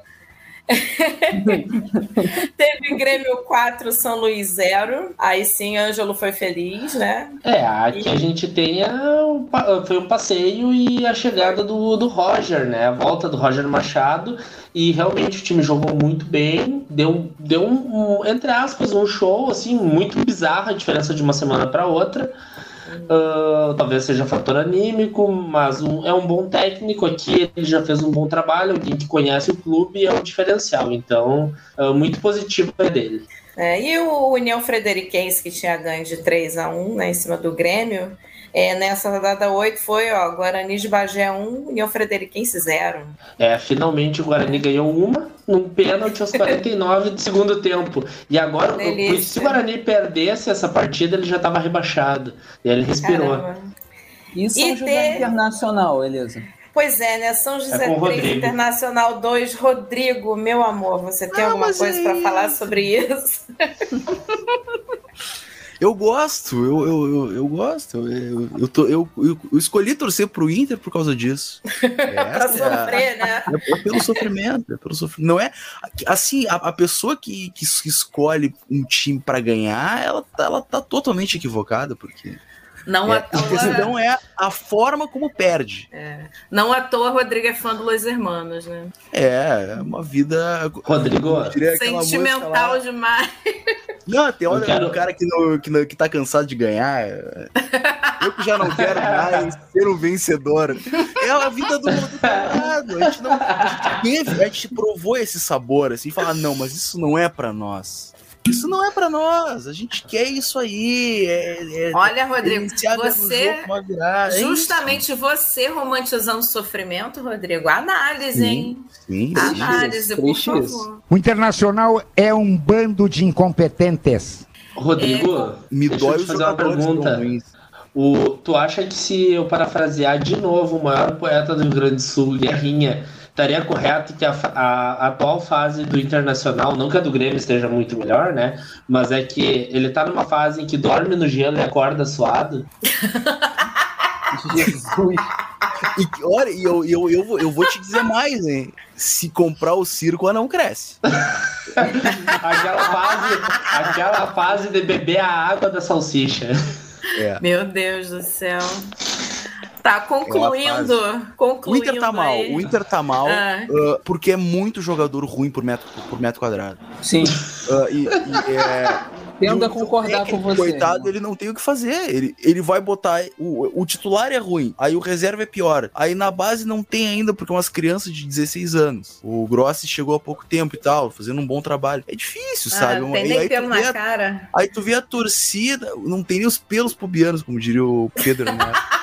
Teve Grêmio 4, São Luís 0. Aí sim, Ângelo foi feliz, né? É, aqui a gente tem a, foi um passeio e a chegada do, do Roger, né? A volta do Roger Machado. E realmente o time jogou muito bem. Deu, deu um, um, entre aspas, um show, assim, muito bizarro a diferença de uma semana para outra. Ah, talvez seja fator anímico, mas um- é um bom técnico aqui. Ele já fez um bom trabalho, alguém que conhece o clube é um diferencial. Então, ah, muito positivo é dele. É, e o União Frederiquense, que tinha ganho de 3 a 1 né, em cima do Grêmio, é, nessa rodada 8 foi ó, Guarani de Bagé 1, União Frederiquense 0. É, finalmente o Guarani ganhou uma num pênalti aos 49 do segundo tempo. E agora, Delícia. se o Guarani perdesse essa partida, ele já estava rebaixado. E ele respirou. Caramba. E São E José ter- Internacional, Elisa? Pois é, né? São José É com o 3, Rodrigo. Internacional 2, Rodrigo, meu amor, você tem Ah, alguma coisa para falar sobre isso? Eu gosto, eu, eu, eu, eu gosto. Eu, eu, tô, eu, eu, escolhi torcer pro Inter por causa disso. Pra é a- sofrer, né? É, é pelo sofrimento, é pelo sofrimento. Não é. Assim, a, a pessoa que, que es- escolhe um time pra ganhar, ela, tá- ela tá totalmente equivocada, porque. Não é, à a toa- questão é a forma como perde. Não à toa, Rodrigo é fã do Los Hermanos, né? É, é uma vida. Rodrigo, música lá- Sentimental demais. Não, tem hora quero- um cara que, não, que, não, que tá cansado de ganhar. é, Eu que já não quero mais ser um vencedor. É a vida do do camarada. A gente, não, a gente teve, a gente provou esse sabor, assim, e fala, não, mas isso não é pra nós. Isso não é pra nós. A gente quer isso aí. É, é- Olha, Rodrigo, iniciar no você- é. Justamente você romantizando o sofrimento, Rodrigo. Análise, hein? Sim, sim. Análise, por favor. O Internacional é um bando de incompetentes. Rodrigo, Me deixa dói eu te os fazer uma pergunta. O, tu acha que se eu parafrasear de novo o maior poeta do Rio Grande do Sul, Guerrinha, estaria correto que a, fa- a atual fase do Internacional, não que a do Grêmio esteja muito melhor, né? Mas é que ele tá numa fase em que dorme no gelo e acorda suado? Jesus. E olha, e eu, eu, eu, vou, eu vou te dizer mais, hein? Se comprar o circo, não cresce. Aquela fase, aquela fase de beber a água da salsicha. É. Meu Deus do céu. Tá concluindo. O concluindo Inter tá mal, aí. o Inter tá mal Ah. ah, porque é muito jogador ruim por metro, por metro quadrado. Sim, Ah, e, e, é, tendo e a o concordar com técnico, você. Coitado, ele não tem o que fazer. Ele, ele vai botar. O, o titular é ruim, aí o reserva é pior. Aí na base não tem ainda, porque é umas crianças de 16 anos. O Grossi chegou há pouco tempo e tal, fazendo um bom trabalho. É difícil, Ah, sabe? tem E nem aí tu pelo vê na a- cara. Aí tu vê a torcida, não tem nem os pelos pubianos, como diria o Pedro, né?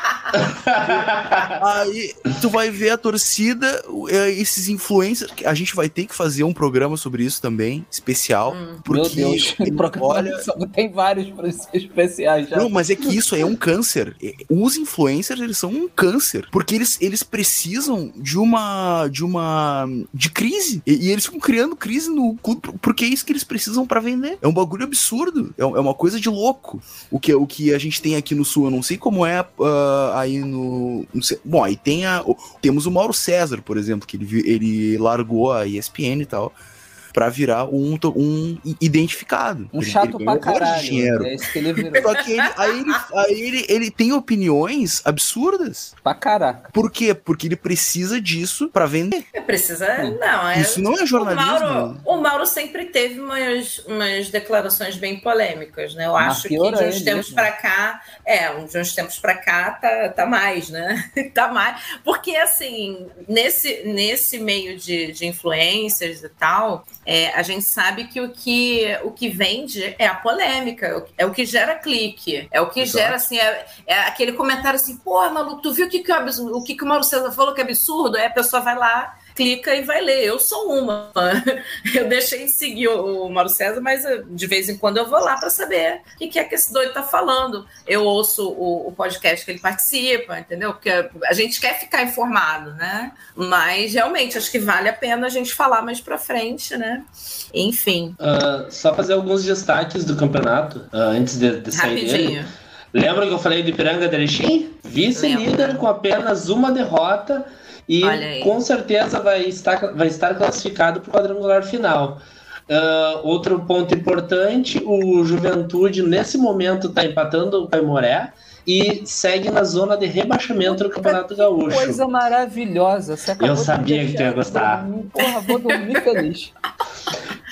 Aí tu vai ver a torcida, é, esses influencers. A gente vai ter que fazer um programa sobre isso também, especial. Meu Porque, Deus, olha, tem vários especiais já. Não, mas é que isso aí é um câncer. É, Os influencers, eles são um câncer. Porque eles, eles precisam de uma. de uma. de crise. E, e eles ficam criando crise no clube, porque é isso que eles precisam pra vender. É um bagulho absurdo. É, é uma coisa de louco. O que, o que a gente tem aqui no Sul, eu não sei como é ah, aí no. bom, aí tem a. temos o Mauro César, por exemplo, que ele, ele largou a ESPN e tal. Pra virar um, um identificado. Um Ele- chato ele pra caralho. dinheiro. É isso que ele virou. Só que ele, aí, ele, aí ele, ele tem opiniões absurdas. Pra caraca. Por quê? Porque ele precisa disso pra vender. Precisa. Não, é. Isso não é jornalismo. O Mauro, o Mauro sempre teve umas, umas declarações bem polêmicas, né? Eu Mas acho que de uns ele tempos mesmo. pra cá, é, de uns tempos pra cá tá, tá mais, né? tá mais. Porque, assim, nesse, nesse meio de, de influências e tal, é, a gente sabe que o, que o que vende é a polêmica, é o que gera clique, é o que Exato. gera, assim, é, é aquele comentário assim, pô, maluco, tu viu o que, que, o, o que, que o Mauro César falou que é absurdo? Aí a pessoa vai lá clica e vai ler. Eu sou uma. Eu deixei de seguir o, Mauro César, mas eu, de vez em quando eu vou lá para saber o que, é que esse doido tá falando. Eu ouço o, o podcast que ele participa, entendeu? Porque a gente quer ficar informado, né? Mas realmente acho que vale a pena a gente falar mais para frente, né? Enfim. Ah, só fazer alguns destaques do campeonato ah, antes de, de sair Rapidinho. dele. Lembra que eu falei do Ipiranga Erechim? Vice-líder com apenas uma derrota e com certeza vai estar, vai estar classificado para o quadrangular final. Ah, outro ponto importante, o Juventude nesse momento está empatando o Caimoré e segue na zona de rebaixamento do Campeonato Gaúcho. Coisa maravilhosa. Eu sabia que tu ia gostar. dormir. Porra, vou dormir feliz.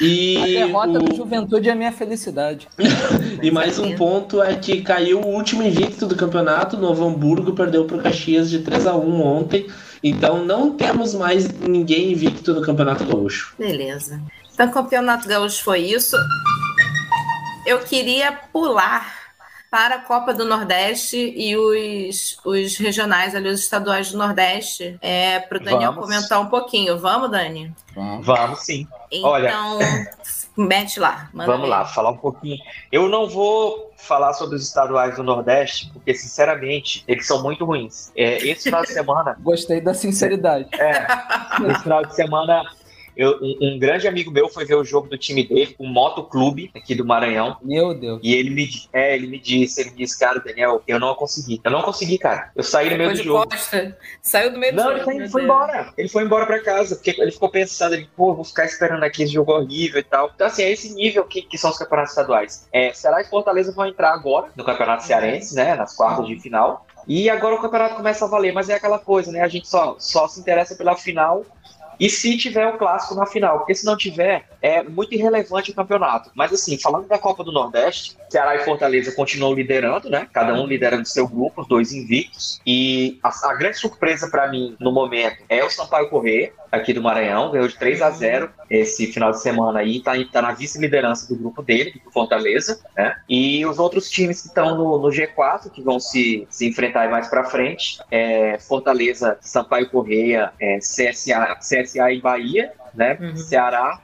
E A derrota o- do Juventude é a minha felicidade. E mais um ponto é que caiu o último invicto do campeonato. Novo Hamburgo perdeu para o Caxias de 3 a 1 ontem. Então não temos mais ninguém invicto no Campeonato Gaúcho. Beleza. Então, o Campeonato Gaúcho foi isso. Eu queria pular para a Copa do Nordeste e os, os regionais ali, os estaduais do Nordeste, é, para o Daniel Vamos. comentar um pouquinho. Vamos, Dani? Vamos sim. Olha, Então, mete lá. manda Vamos ver. lá, falar um pouquinho. Eu não vou falar sobre os estaduais do Nordeste, porque, sinceramente, eles são muito ruins. É, esse final de semana. Gostei da sinceridade. É, esse final de semana. Eu- um, um grande amigo meu foi ver o jogo do time dele, o Moto Clube, aqui do Maranhão. Meu Deus. E ele me, é, ele me disse, ele me disse, cara, Daniel, eu não consegui. Eu não consegui, cara. Eu saí no meio do jogo. costa. Saiu do meio do Não, jogo. ele foi, Deus. embora. Ele foi embora pra casa, porque ele ficou pensando, ele, pô, vou ficar esperando aqui esse jogo horrível e tal. Então, assim, é esse nível que, que são os campeonatos estaduais. É, Ceará e Fortaleza vão entrar agora no Campeonato Cearense, né? Nas quartas de final. E agora o campeonato começa a valer, mas é aquela coisa, né? A gente só, só se interessa pela final. E se tiver o clássico na final, porque se não tiver, é muito irrelevante o campeonato. Mas assim, falando da Copa do Nordeste, Ceará e Fortaleza continuam liderando, né? Cada um liderando seu grupo, os dois invictos. E a, a grande surpresa pra mim no momento é o Sampaio Corrêa, aqui do Maranhão, ganhou de 3 a 0 esse final de semana aí, tá, tá na vice-liderança do grupo dele, do Fortaleza, né? E os outros times que estão no, no G4, que vão se, se enfrentar mais pra frente, é Fortaleza, Sampaio Correia, é, CSA, CSA e Bahia, né? Ceará,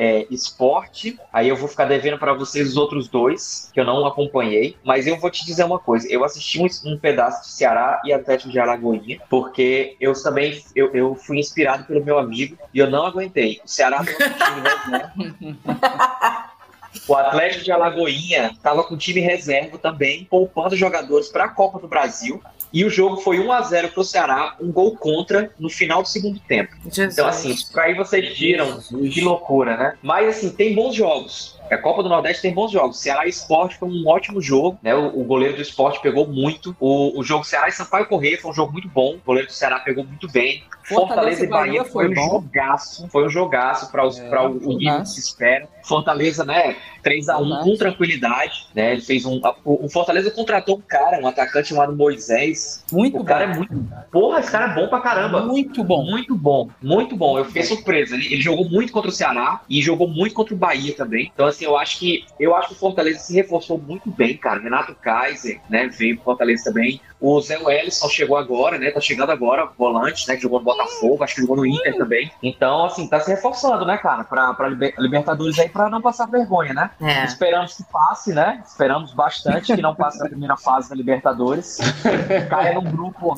é, esporte. Aí eu vou ficar devendo para vocês os outros dois, que eu não acompanhei. Mas eu vou te dizer uma coisa: eu assisti um, um pedaço de Ceará e Atlético de Alagoinha, porque eu também eu, eu fui inspirado pelo meu amigo e eu não aguentei. O Ceará time reserva. O Atlético de Alagoinha estava com time reserva também, poupando jogadores para a Copa do Brasil. E o jogo foi 1 a 0 para o Ceará, um gol contra no final do segundo tempo. Então, assim, aí vocês viram que loucura, né? Mas, assim, tem bons jogos. A Copa do Nordeste tem bons jogos. Ceará e Esporte foi um ótimo jogo, né? O, o goleiro do Esporte pegou muito. O, o jogo Ceará e Sampaio Corrêa foi um jogo muito bom. O goleiro do Ceará pegou muito bem. Fortaleza, Fortaleza e Bahia foi um bom. jogaço. Foi um jogaço para É, o o nível que se espera. Fortaleza, né? 3x1 com tranquilidade. Né? Ele fez um. O, Fortaleza contratou um cara, um atacante chamado Moisés. Muito o cara bom. é muito. Porra, esse cara é bom pra caramba. Muito bom. Muito bom. Muito bom. Eu fiquei surpreso. Ele, ele jogou muito contra o Ceará e jogou muito contra o Bahia também. Então, assim, assim, eu acho que eu acho que o Fortaleza se reforçou muito bem, cara. Renato Kaiser, né, veio pro Fortaleza também. O Zé Wellison chegou agora, né? Tá chegando agora, volante, né? Que jogou no Botafogo, acho que jogou no Inter também. Então, assim, tá se reforçando, né, cara? Pra, pra Liber- Libertadores aí, pra não passar vergonha, né? É. Esperamos que passe, né? Esperamos bastante que não passe na primeira fase da Libertadores. Caia num grupo.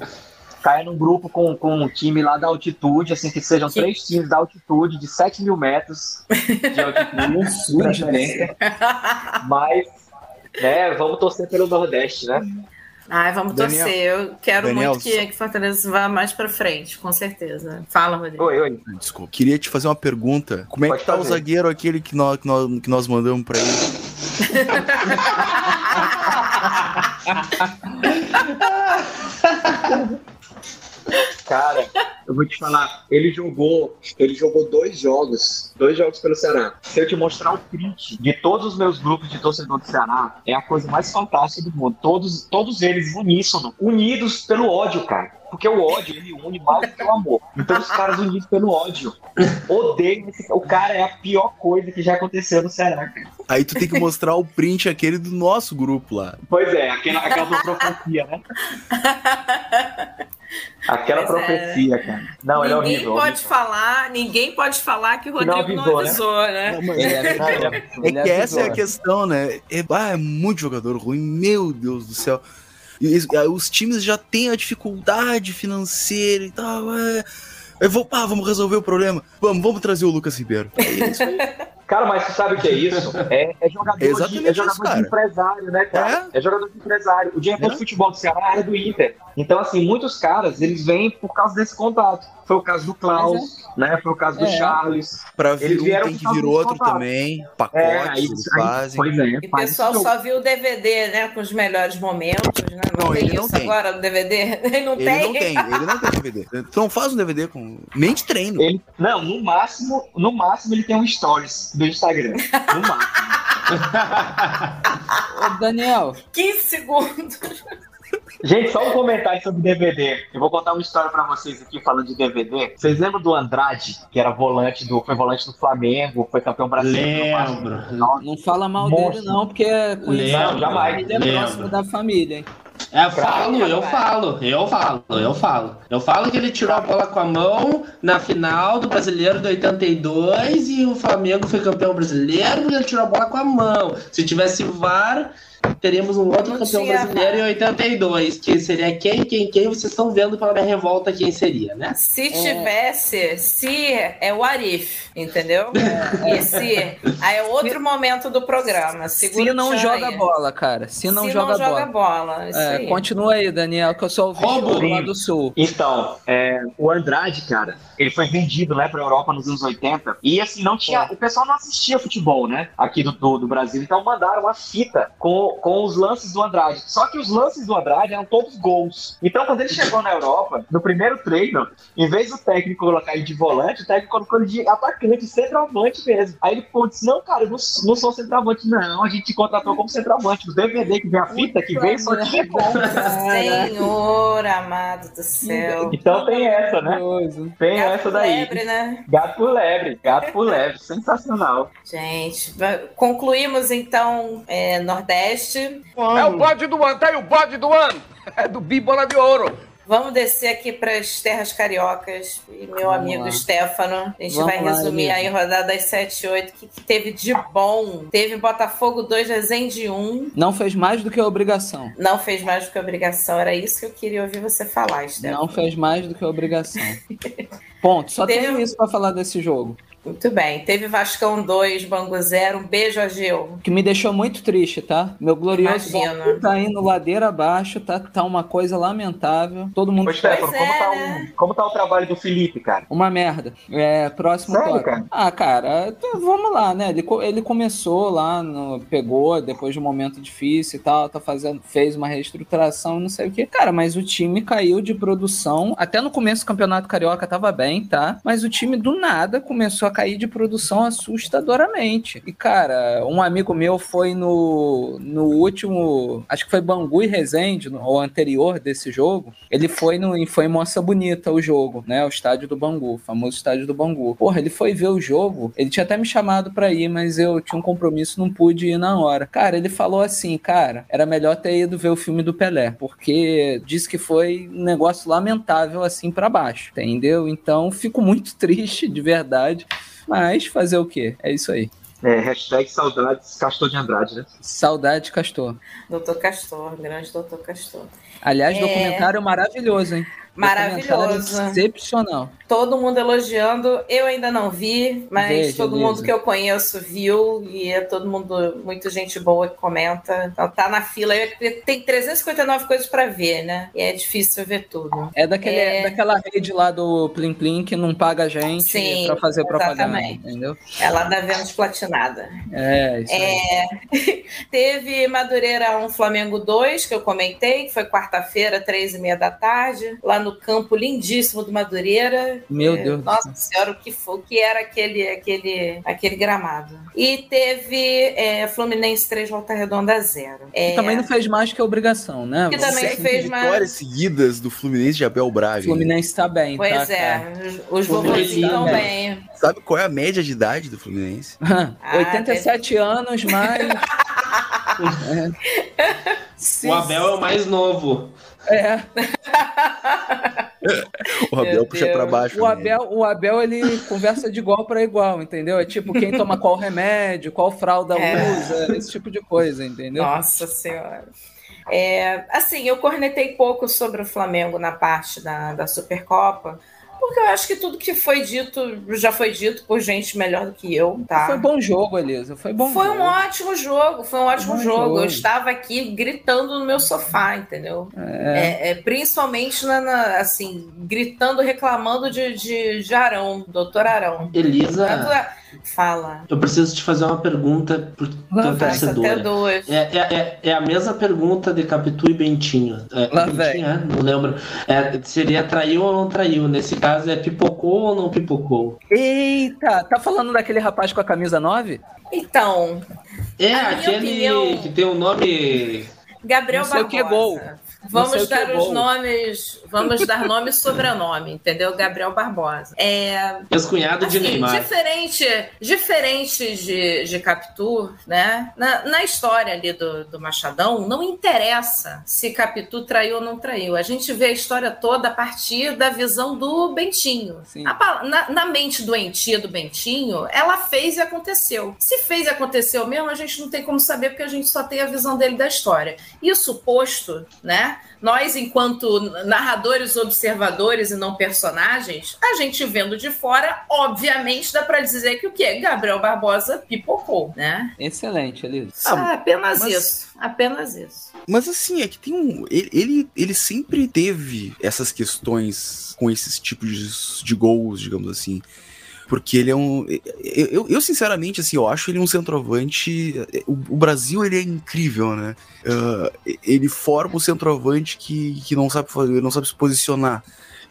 Caia num grupo com, com um time lá da altitude, assim, que sejam três times da altitude, de 7 mil metros de altitude. preferência. Mas, né, vamos torcer pelo Nordeste, né? Ai, vamos Daniel- torcer. Eu quero Daniel, muito que, que Fortaleza vá mais pra frente, com certeza. Fala, Rodrigo. Oi, oi. Desculpa. Queria te fazer uma pergunta. Como é Pode que tá o fazer. zagueiro aquele que nós, que nós, que nós mandamos pra ele? Cara, eu vou te falar, ele jogou, ele jogou dois jogos, dois jogos pelo Ceará. Se eu te mostrar o print de todos os meus grupos de torcedor do Ceará, é a coisa mais fantástica do mundo. Todos, todos eles uníssono, unidos pelo ódio, cara. Porque o ódio, ele une mais do que o amor. Então os caras unidos pelo ódio. Odeio esse O cara é a pior coisa que já aconteceu no Ceará, cara. Aí tu tem que mostrar o print aquele do nosso grupo lá. Pois é, aquela, aquela profecia, né? Aquela Pois é. profecia, cara. Não, ele é ninguém horrível. pode falar, ninguém pode falar que o Que não Rodrigo não avisou, avisou, né? né? Ele avisou. É Ele que essa é a avisou. questão, né? É, ah, é muito jogador ruim, meu Deus do céu. E ah, os times já têm a dificuldade financeira e tal. É, eu vou, ah, vamos resolver o problema. Vamos, vamos trazer o Lucas Ribeiro. É isso aí. Cara, mas tu sabe o que é isso? É, é jogador, de, Exatamente é jogador isso, de empresário, né, cara? É, jogador de empresário. O diretor de futebol do Ceará era do Inter. Então, assim, muitos caras, eles vêm por causa desse contato. Foi o caso do Klaus, né? Foi o caso do É. Charles. Pra vir Eles um vieram tem por que vir outro contato. também. É, Pacotes, aí, eles aí- fazem. pois é, E o pessoal isso. só viu o DVD, né? Com os melhores momentos, né? Não, Não, tem ele não isso tem. agora no DVD? Ele não Ele tem? não tem, ele não tem DVD. Tu não faz um DVD com. Nem de treino. Ele, não, no máximo, no máximo ele tem um stories do Instagram. No máximo. Ô, Daniel, 15 segundos. Gente, só um comentário sobre DVD. Eu vou contar uma história pra vocês aqui falando de DVD. Vocês lembram do Andrade, que era volante do, foi volante do Flamengo, foi campeão brasileiro? Lembro. não fala mal dele não, porque é conhecido. Lembro, jamais. Ele é lembro. próximo da família, hein? É, eu falo, eu falo, eu falo, eu falo. Eu falo que ele tirou a bola com a mão na final do Brasileiro de 82 e o Flamengo foi campeão brasileiro porque ele tirou a bola com a mão. Se tivesse VAR, teríamos um outro Não campeão tinha brasileiro em 82, que seria quem, quem, quem, vocês estão vendo pela minha revolta quem seria, né? Se tivesse, se é o Arif, entendeu? E se aí é outro momento do programa. Segura Se não joga aí. bola, cara. Se não Se joga não bola. joga bola. É, aí. continua aí, Daniel, que eu sou o lá do sul. Então, é, o Andrade, cara, ele foi vendido né, pra Europa nos anos 80. E assim, não tinha. O pessoal não assistia futebol, né? Aqui do, do, do Brasil. Então mandaram uma fita com, com os lances do Andrade. Só que os lances do Andrade eram todos gols. Então, quando ele chegou na Europa, no primeiro treino, em vez do técnico colocar ele de volante, o técnico colocou ele de atacante, centroavante mesmo. Aí ele ficou, disse: Não, cara, eu não, não sou centroavante, não. A gente te contratou como centroavante. O DVD que vem a fita que veio só tinha gol. Senhor amado do céu. Então tem essa, né? Tem Gato essa daí. lebre, né? Gato por lebre, gato por lebre, sensacional. Gente, concluímos então é, Nordeste. É o bode do ano, tá aí o bode do ano. É do Bíbola de Ouro. Vamos descer aqui para as terras cariocas e meu Vamos amigo lá. Stefano. A gente Vamos vai lá, resumir amigo. aí rodadas 7 e 8. O que, que teve de bom? Teve Botafogo 2, Resende 1. Não fez mais do que a obrigação. Não fez mais do que obrigação. Era isso que eu queria ouvir você falar, Stefano. Não fez mais do que a obrigação. Ponto. Só Teve- tem isso pra falar desse jogo. Muito bem. Teve Vascão 2, Bangu 0. Um beijo, Agil. Que me deixou muito triste, tá? Meu glorioso Imagino. Bangu tá indo ladeira abaixo, tá, tá uma coisa lamentável. Todo mundo Ô, Stefano, Pois como, é, tá né? o, como tá o trabalho do Felipe, cara? Uma merda. É, próximo Sério, tópico. cara? Ah, cara, então vamos lá, né? Ele, ele começou lá, no- pegou depois de um momento difícil e tal, tá fazendo, fez uma reestruturação, não sei o que. Cara, mas o time caiu de produção. Até no começo do Campeonato Carioca tava bem, tá? Mas o time do nada começou a cair de produção assustadoramente. E, cara, um amigo meu foi no, no último, acho que foi Bangu e Resende, no, o anterior desse jogo. Ele foi no foi em Moça Bonita o jogo, né? O estádio do Bangu, o famoso estádio do Bangu. Porra, ele foi ver o jogo, ele tinha até me chamado pra ir, mas eu tinha um compromisso, não pude ir na hora. Cara, ele falou assim, cara, era melhor ter ido ver o filme do Pelé, porque disse que foi um negócio lamentável assim para baixo, entendeu? Então fico muito triste, de verdade. Mas fazer o quê? É isso aí. É, hashtag saudades Castor de Andrade, né? Saudade Castor. Doutor Castor, grande doutor Castor. Aliás, É. documentário maravilhoso, hein? Maravilhoso. Excepcional. Todo mundo elogiando. Eu ainda não vi, mas Veja, todo Elisa. mundo que eu conheço viu e é todo mundo, muita gente boa que comenta. Então tá na fila. Tem 359 coisas pra ver, né? E é difícil ver tudo. É, daquele, É. daquela rede lá do Plim Plim que não paga a gente pra fazer propaganda, exatamente. entendeu? Ela da Vênus Platinada. É, isso. É, teve Madureira 1 Flamengo 2, que eu comentei, que foi quarta-feira, três e meia da tarde, lá no campo lindíssimo do Madureira. Meu É, Deus do Nossa Senhora, o que foi, o que era aquele, aquele, aquele gramado. E teve é, Fluminense 3, Volta Redonda 0. É, Que também não fez mais que a obrigação, né? Que também Sete fez mais- vitórias seguidas do Fluminense de Abel Braga. O Fluminense tá bem, Pois tá, é, cara? os, os vovozinhos estão bem. Sabe qual é a média de idade do Fluminense? Ah, 87 anos, mais. O Abel é o mais novo. É. O Abel puxa pra baixo. O né? Abel, o Abel, ele conversa de igual para igual, entendeu? É tipo quem toma qual remédio, qual fralda É. usa, esse tipo de coisa, entendeu? Nossa Senhora. É, assim, eu cornetei pouco sobre o Flamengo na parte da, da Supercopa, porque eu acho que tudo que foi dito já foi dito por gente melhor do que eu, tá? Foi bom jogo, Elisa. Foi bom Foi jogo. um ótimo jogo, foi um ótimo Bom jogo. jogo. Eu estava aqui gritando no meu sofá, entendeu? É. É, é, principalmente na, na- assim, gritando, reclamando de, de, de Arão, doutor Arão. Elisa. Tanto é- Fala. Eu preciso te fazer uma pergunta vai, torcedor. até duas. É, é, é, é a mesma pergunta de Capitu e Bentinho. É, Lá Bentinho, é? Não lembro. É, seria traiu ou não traiu? Nesse caso é pipocou ou não pipocou? Eita, tá falando daquele rapaz com a camisa 9? Então, É aquele opinião- que tem o nome. Gabriel Não sei o que é Barbosa. gol. Vamos que dar é os nomes, vamos dar nome e sobrenome, entendeu? Gabriel Barbosa. É, Ex-cunhado de assim, Neymar. diferente, diferente de, de Capitu, né? Na, na história ali do, do Machadão, não interessa se Capitu traiu ou não traiu. A gente vê a história toda a partir da visão do Bentinho. A na, na mente doentia do Bentinho, ela fez e aconteceu. Se fez e aconteceu mesmo, a gente não tem como saber, porque a gente só tem a visão dele da história. Isso posto, né? Nós, enquanto narradores, observadores e não personagens, a gente vendo de fora, obviamente, dá pra dizer que o quê? Gabriel Barbosa pipocou, né? Excelente, Elisa. Ah, apenas mas- isso. Apenas isso. Mas assim, é que tem um. Ele, ele, ele sempre teve essas questões com esses tipos de, de gols, digamos assim. Porque ele é um. Eu, eu, sinceramente, assim, eu acho ele um centroavante. O, o Brasil, ele é incrível, né? Ah, ele forma um centroavante que, que não sabe não sabe se posicionar.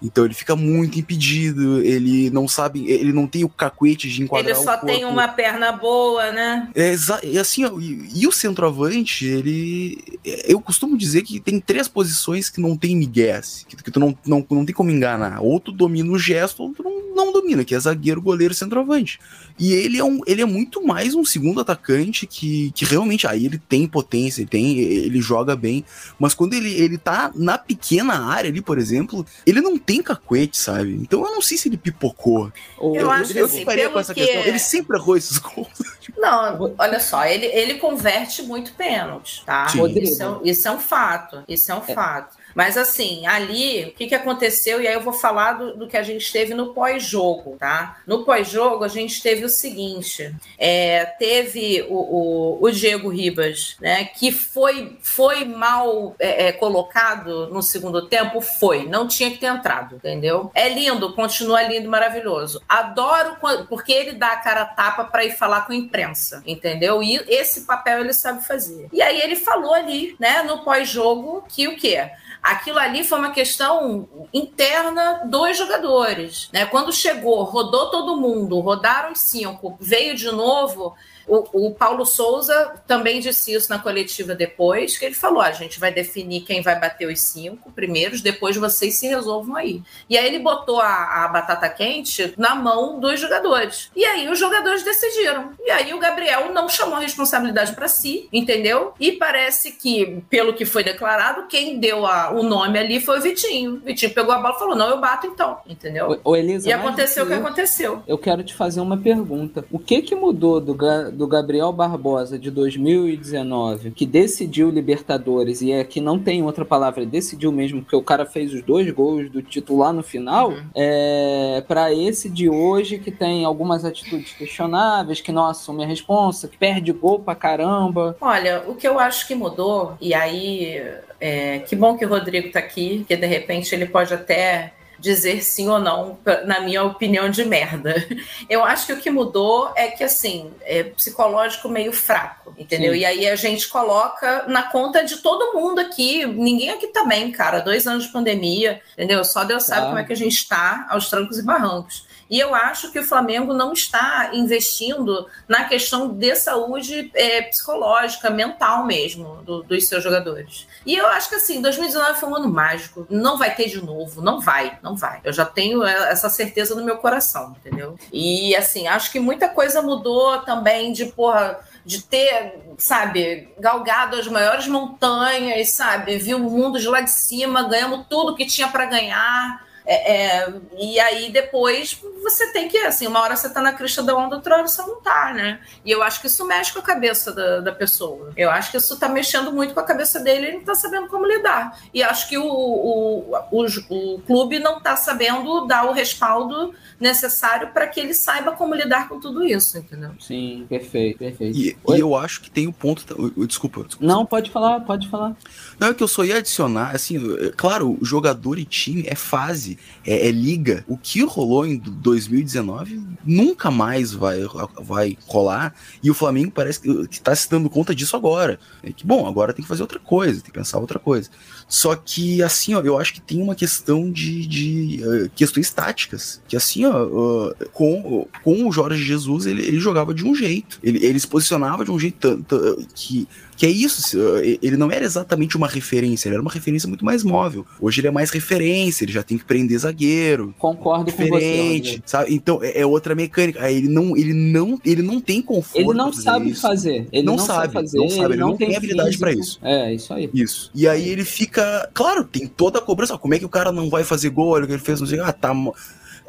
Então ele fica muito impedido, ele não sabe, ele não tem o cacuete de enquadrar Ele só tem uma perna boa, né? É, e assim, e, e o centroavante, ele. Eu costumo dizer que tem três posições que não tem migué, assim, que, que tu não, não, não tem como enganar. Ou tu domina o gesto, ou tu não, não domina, que é zagueiro, goleiro centroavante. E ele é, um, ele é muito mais um segundo atacante que, que realmente. Aí ele tem potência, ele, tem, ele joga bem. Mas quando ele, ele tá na pequena área ali, por exemplo, ele não tem cacuete, sabe? Então eu não sei se ele pipocou. Eu acho que, assim, pelo com essa que- questão. Ele sempre errou esses gols. Não, olha só, ele, ele converte muito pênalti, tá? Isso é, isso é um fato. Isso é um fato. Mas assim, ali, o que, que aconteceu? E aí eu vou falar do, do que a gente teve no pós-jogo, tá? No pós-jogo, a gente teve o seguinte: é, teve o, o, o Diego Ribas, né? Que foi, foi mal é, é, colocado no segundo tempo, foi. Não tinha que ter entrado, entendeu? É lindo, continua lindo, maravilhoso. Adoro porque ele dá a cara tapa para ir falar com a imprensa, entendeu? E esse papel ele sabe fazer. E aí ele falou ali, né, no pós-jogo, que o quê? Aquilo ali foi uma questão interna dos jogadores. Né? Quando chegou, rodou todo mundo, rodaram cinco, veio de novo. O, o, Paulo Souza também disse isso na coletiva depois, que ele falou: a gente vai definir quem vai bater os cinco primeiros, depois vocês se resolvam aí. E aí ele botou a, a batata quente na mão dos jogadores. E aí os jogadores decidiram. E aí o Gabriel não chamou a responsabilidade para si, entendeu? E parece que, pelo que foi declarado, quem deu a, o nome ali foi o Vitinho. O Vitinho pegou a bola e falou: não, eu bato então, entendeu? O, Elisa, e aconteceu o que aconteceu. Eu quero te fazer uma pergunta. O que que mudou do, do Gabriel Barbosa de 2019, que decidiu Libertadores, e é que não tem outra palavra, decidiu mesmo, porque o cara fez os dois gols do titular no final, uhum. é, para esse de hoje que tem algumas atitudes questionáveis, que não assume a responsa, que perde gol pra caramba? Olha, o que eu acho que mudou, e aí é, que bom que o Rodrigo tá aqui, que de repente ele pode até dizer sim ou não, na minha opinião de merda. Eu acho que o que mudou é que, assim, é psicológico meio fraco, entendeu? Sim. E aí a gente coloca na conta de todo mundo aqui. Ninguém aqui tá bem, cara. Dois anos de pandemia, entendeu? Só Deus sabe como é que a gente está aos trancos e barrancos. E eu acho que o Flamengo não está investindo na questão de saúde é, psicológica, mental mesmo, do, dos seus jogadores. E eu acho que assim, 2019 foi um ano mágico. Não vai ter de novo. Não vai, não vai. Eu já tenho essa certeza no meu coração, entendeu? E assim, acho que muita coisa mudou também de, porra, de ter, sabe, galgado as maiores montanhas, sabe? Viu o mundo de lá de cima, ganhamos tudo que tinha para ganhar é, é, e aí depois você tem que, assim, uma hora você tá na crista da onda, outra hora você não tá, né? E eu acho que isso mexe com a cabeça da, da pessoa. Eu acho que isso tá mexendo muito com a cabeça dele, ele não tá sabendo como lidar. E acho que o, o, o, o clube não tá sabendo dar o respaldo necessário para que ele saiba como lidar com tudo isso, entendeu? Sim, perfeito, perfeito. E, e eu acho que tem o um ponto. Desculpa, desculpa. Não, pode falar, pode falar. Não, é que eu só ia adicionar, assim, claro, jogador e time é fase, é, é liga. O que rolou em 2019 nunca mais vai, vai rolar. E o Flamengo parece que está se dando conta disso agora. É que, bom, agora tem que fazer outra coisa, tem que pensar outra coisa. Só que, assim, ó, eu acho que tem uma questão de, de uh, questões táticas. Que, assim, ó, uh, com, com o Jorge Jesus, ele, ele jogava de um jeito. Ele, ele se posicionava de um jeito que que é isso, ele não era exatamente uma referência, ele era uma referência muito mais móvel. Hoje ele é mais referência, ele já tem que prender zagueiro. Concordo diferente, com você. Sabe? Então é, é, outra mecânica. Aí ele não, ele não, ele não tem conforto. Ele não sabe isso. fazer. Ele não, não sabe, fazer. Não sabe, ele, não, não tem, tem habilidade para isso. É, isso aí. Isso. E aí ele fica, claro, tem toda a cobrança. Como é que o cara não vai fazer gol? Olha o que ele fez, não sei. Ah, tá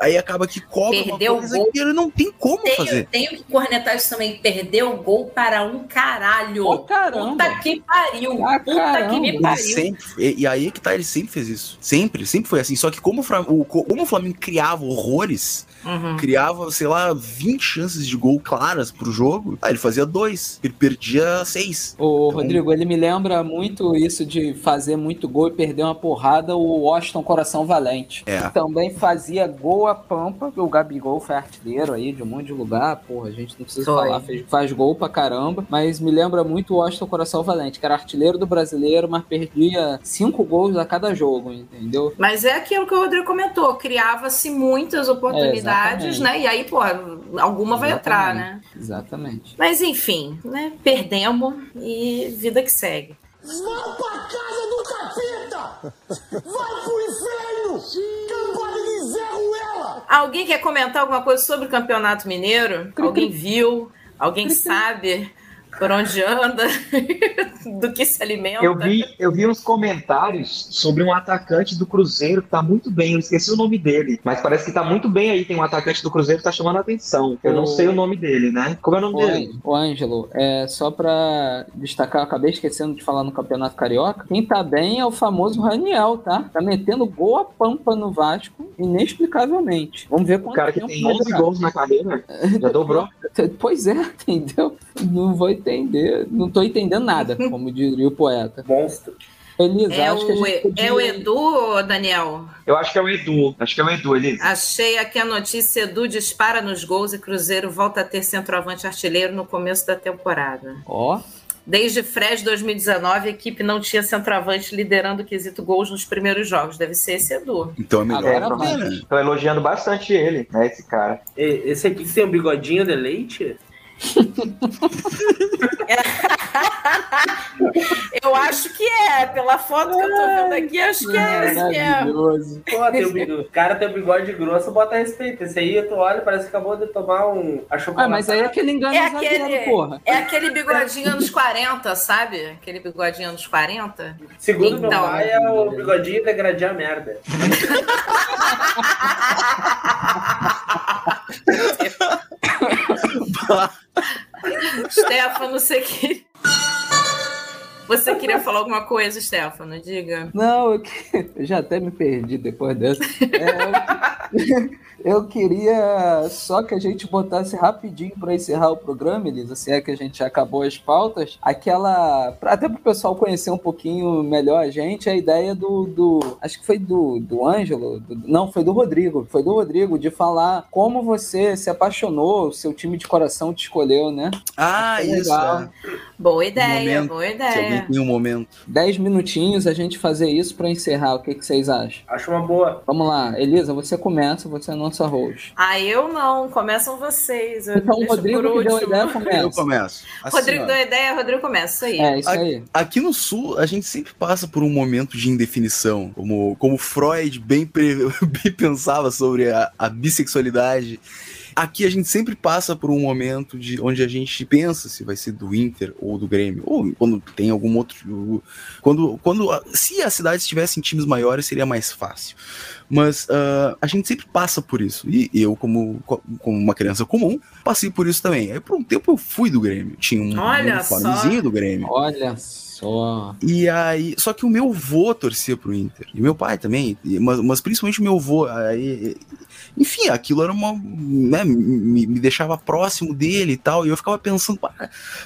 Aí acaba que cobra Perdeu uma coisa gol. que ele não tem como tenho, fazer. Tenho que cornetar isso também. Perdeu o gol para um caralho. Oh, caramba. Puta que pariu. Ah, Puta caramba. que me pariu. Sempre, e, e, aí que tá, ele sempre fez isso. Sempre, sempre foi assim. Só que como o, como o Flamengo criava horrores, uhum. criava, sei lá, 20 chances de gol claras pro jogo, aí ele fazia dois. Ele perdia seis. O então... Rodrigo, ele me lembra muito isso de fazer muito gol e perder uma porrada, o Washington Coração Valente. É. também fazia gol a pampa, o Gabigol foi artilheiro aí de um monte de lugar, porra, a gente não precisa foi. falar, fez, faz gol pra caramba, mas me lembra muito o Washington Coração Valente, que era artilheiro do brasileiro, mas perdia cinco gols a cada jogo, entendeu? Mas é aquilo que o Rodrigo comentou, criava-se muitas oportunidades, é, né? E aí, pô, alguma vai entrar, né? Exatamente. Mas enfim, né? Perdemos e vida que segue. Vá pra casa do capeta! Vai pro inferno! Campanha de Zé Ruela! Alguém quer comentar alguma coisa sobre o Campeonato Mineiro? Alguém viu? Alguém sabe? Por onde anda, do que se alimenta. Eu vi, eu vi uns comentários sobre um atacante do Cruzeiro que tá muito bem, eu esqueci o nome dele, mas parece que tá muito bem aí, tem um atacante do Cruzeiro que tá chamando a atenção. Eu o... não sei o nome dele, né? Como é o nome o dele? O Ângelo, é, só pra destacar, acabei esquecendo de falar no Campeonato Carioca, quem tá bem é o famoso Raniel, tá? Tá metendo gol a pampa no Vasco, inexplicavelmente. Vamos ver quanto O cara que tem 11 gols na carreira, já dobrou. pois é, entendeu? Não vou entender, não tô entendendo nada, como diria o poeta. Monstro. Elisa, é, acho o, que a gente podia... é o Edu, Daniel? Eu acho que é o Edu. Acho que é o Edu, Elisa. Achei aqui a notícia: Edu dispara nos gols e Cruzeiro volta a ter centroavante artilheiro no começo da temporada. Ó. Oh. Desde Fred 2019, a equipe não tinha centroavante liderando o quesito gols nos primeiros jogos. Deve ser esse Edu. Então é melhor. É, Tô elogiando bastante ele, né, esse cara. Esse aqui que tem um bigodinho de leite? Eu acho que é, pela foto que eu tô vendo aqui, acho que é esse mesmo. Pô, tem o bigode, o cara tem o bigode grosso, bota respeito. Esse aí, tu olha, parece que acabou de tomar um Ah, mas aí é aquele engano É zagueiro, aquele, porra. é aquele bigodinho anos 40, sabe? Aquele bigodinho anos 40. Segundo meu Então. pai, é o bigodinho degradar a merda. Stefano, que... Você queria falar alguma coisa, Stefano? Diga. Não, eu, que- eu já até me perdi depois dessa. É, eu, queria só que a gente botasse rapidinho para encerrar o programa, Elisa, se é que a gente já acabou as pautas, aquela. Até para o pessoal conhecer um pouquinho melhor a gente, a ideia do. do acho que foi do, do Ângelo, do- não, foi do Rodrigo. Foi do Rodrigo de falar como você se apaixonou, seu time de coração te escolheu, né? Ah, isso. legal. é. Boa ideia, boa ideia. Alguém tem um momento. Dez minutinhos a gente fazer isso para encerrar. O que, que vocês acham? Acho uma boa. Vamos lá, Elisa, você começa, você é a nossa host. Ah, eu não. Começam vocês. Eu Então, o Rodrigo que deu a ideia começa. Eu começo. Assim, Rodrigo ó. deu a ideia, Rodrigo começa. Isso aí. É, isso Aqui- aí. Aqui no Sul, a gente sempre passa por um momento de indefinição. Como, como Freud bem, pre- bem pensava sobre a, a bissexualidade. Aqui a gente sempre passa por um momento de onde a gente pensa se vai ser do Inter ou do Grêmio. Ou quando tem algum outro. Quando, quando, a- se as cidades tivessem times maiores, seria mais fácil. Mas ah, a gente sempre passa por isso. E eu, como, como uma criança comum, passei por isso também. Aí por um tempo eu fui do Grêmio. Tinha um Olha do Grêmio. Olha só. E aí, só que o meu vô torcia pro Inter. E meu pai também, mas, mas principalmente o meu vô. Aí, enfim, aquilo era uma. Né, me, me deixava próximo dele e tal. E eu ficava pensando, "Pá,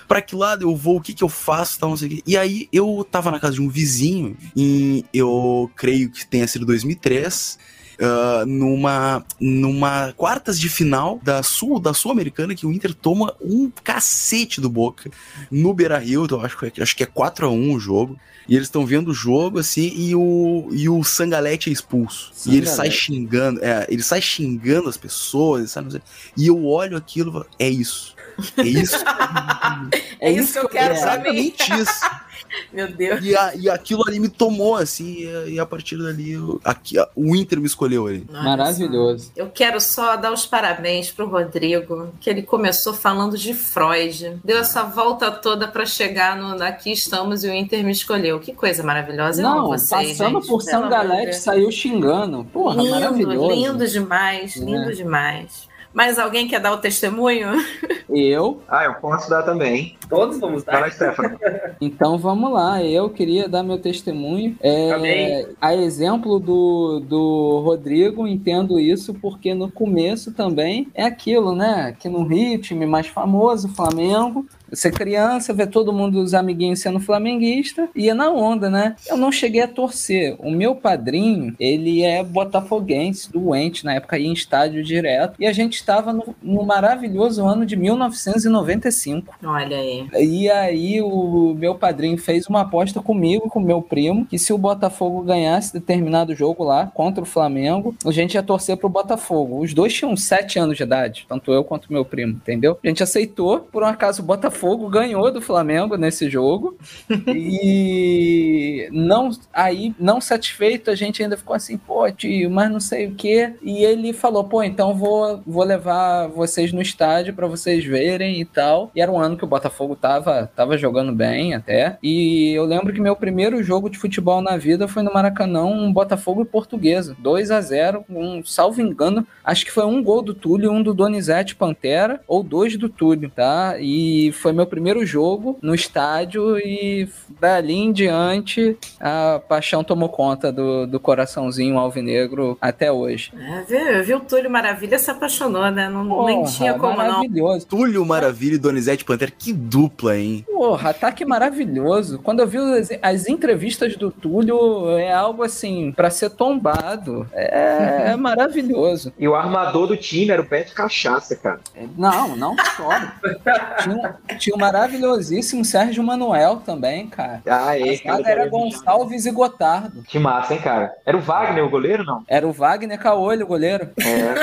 pra que lado eu vou, o que que eu faço, tal, não sei o quê. E aí eu tava na casa de um vizinho, e eu creio que tenha sido 2003. Ah, numa numa quartas de final da sul da sul-americana que o Inter toma um cacete do Boca no Beira-Rio, eu acho que é- acho que é 4 a 1 o jogo. E eles estão vendo o jogo assim e o e o Sangalete é expulso. E ele sai Sangalete. xingando, é, ele sai xingando as pessoas, sabe. E eu olho aquilo e é isso. É isso. É isso que eu quero pra mim. exatamente isso. Meu Deus. E, a- e aquilo ali me tomou, assim, e, a- e a partir dali, eu- aqui, a- o Inter me escolheu ali. Maravilhoso. Eu quero só dar os parabéns pro Rodrigo, que ele começou falando de Freud, deu essa volta toda para chegar no Aqui estamos e o Inter me escolheu. Que coisa maravilhosa. Eu Não, vocês, passando gente, por Sangalete, Deus. saiu xingando. Porra, lindo, maravilhoso. lindo demais, lindo É. demais. Mais alguém quer dar o testemunho? Eu. Ah, eu posso dar também. Todos vamos dar. Fala, Stefano. Então vamos lá, eu queria dar meu testemunho. É, Amém. a exemplo do, do Rodrigo, entendo isso porque no começo também é aquilo, né? Que no Rio, time mais famoso, Flamengo. Você criança, vê todo mundo, os amiguinhos sendo flamenguista, ia na onda, né? Eu não cheguei a torcer. O meu padrinho, ele é botafoguense, doente, na época ia em estádio direto, e a gente estava no, no maravilhoso ano de 1995. Olha aí. E aí o meu padrinho fez uma aposta comigo, com meu primo, que se o Botafogo ganhasse determinado jogo lá contra o Flamengo, a gente ia torcer pro Botafogo. Os dois tinham sete anos de idade, tanto eu quanto meu primo, entendeu? A gente aceitou, por um acaso o Botafogo ganhou do Flamengo nesse jogo. e não aí não satisfeito, a gente ainda ficou assim, pô, tio, mas não sei o quê. E ele falou, pô, então vou, vou levar vocês no estádio pra vocês verem e tal. E era um ano que o Botafogo tava, tava jogando bem até. E eu lembro que meu primeiro jogo de futebol na vida foi no Maracanã, um Botafogo e Portuguesa. 2 a 0 um, salvo engano, acho que foi um gol do Túlio, um do Donizete Pantera, ou dois do Túlio, tá? E foi meu primeiro jogo no estádio e dali em diante a paixão tomou conta do, do coraçãozinho alvinegro até hoje. É, viu, viu o Túlio Maravilha se apaixonou, né? Não, nem Porra, tinha como não. maravilhoso. Túlio Maravilha e Donizete Pantera, que dupla, hein? Porra, ataque maravilhoso. Quando eu vi as, as entrevistas do Túlio, é algo assim, pra ser tombado. É, é maravilhoso. E o armador do time era o Beto Cachaça, cara. Não, não só. Tinha, Tinha o maravilhosíssimo Sérgio Manuel também, cara. Ah, é. A zaga era Gonçalves e Gotardo. Que massa, hein, cara? Era o Wagner o goleiro, não? Era o Wagner Caolho, o goleiro. É,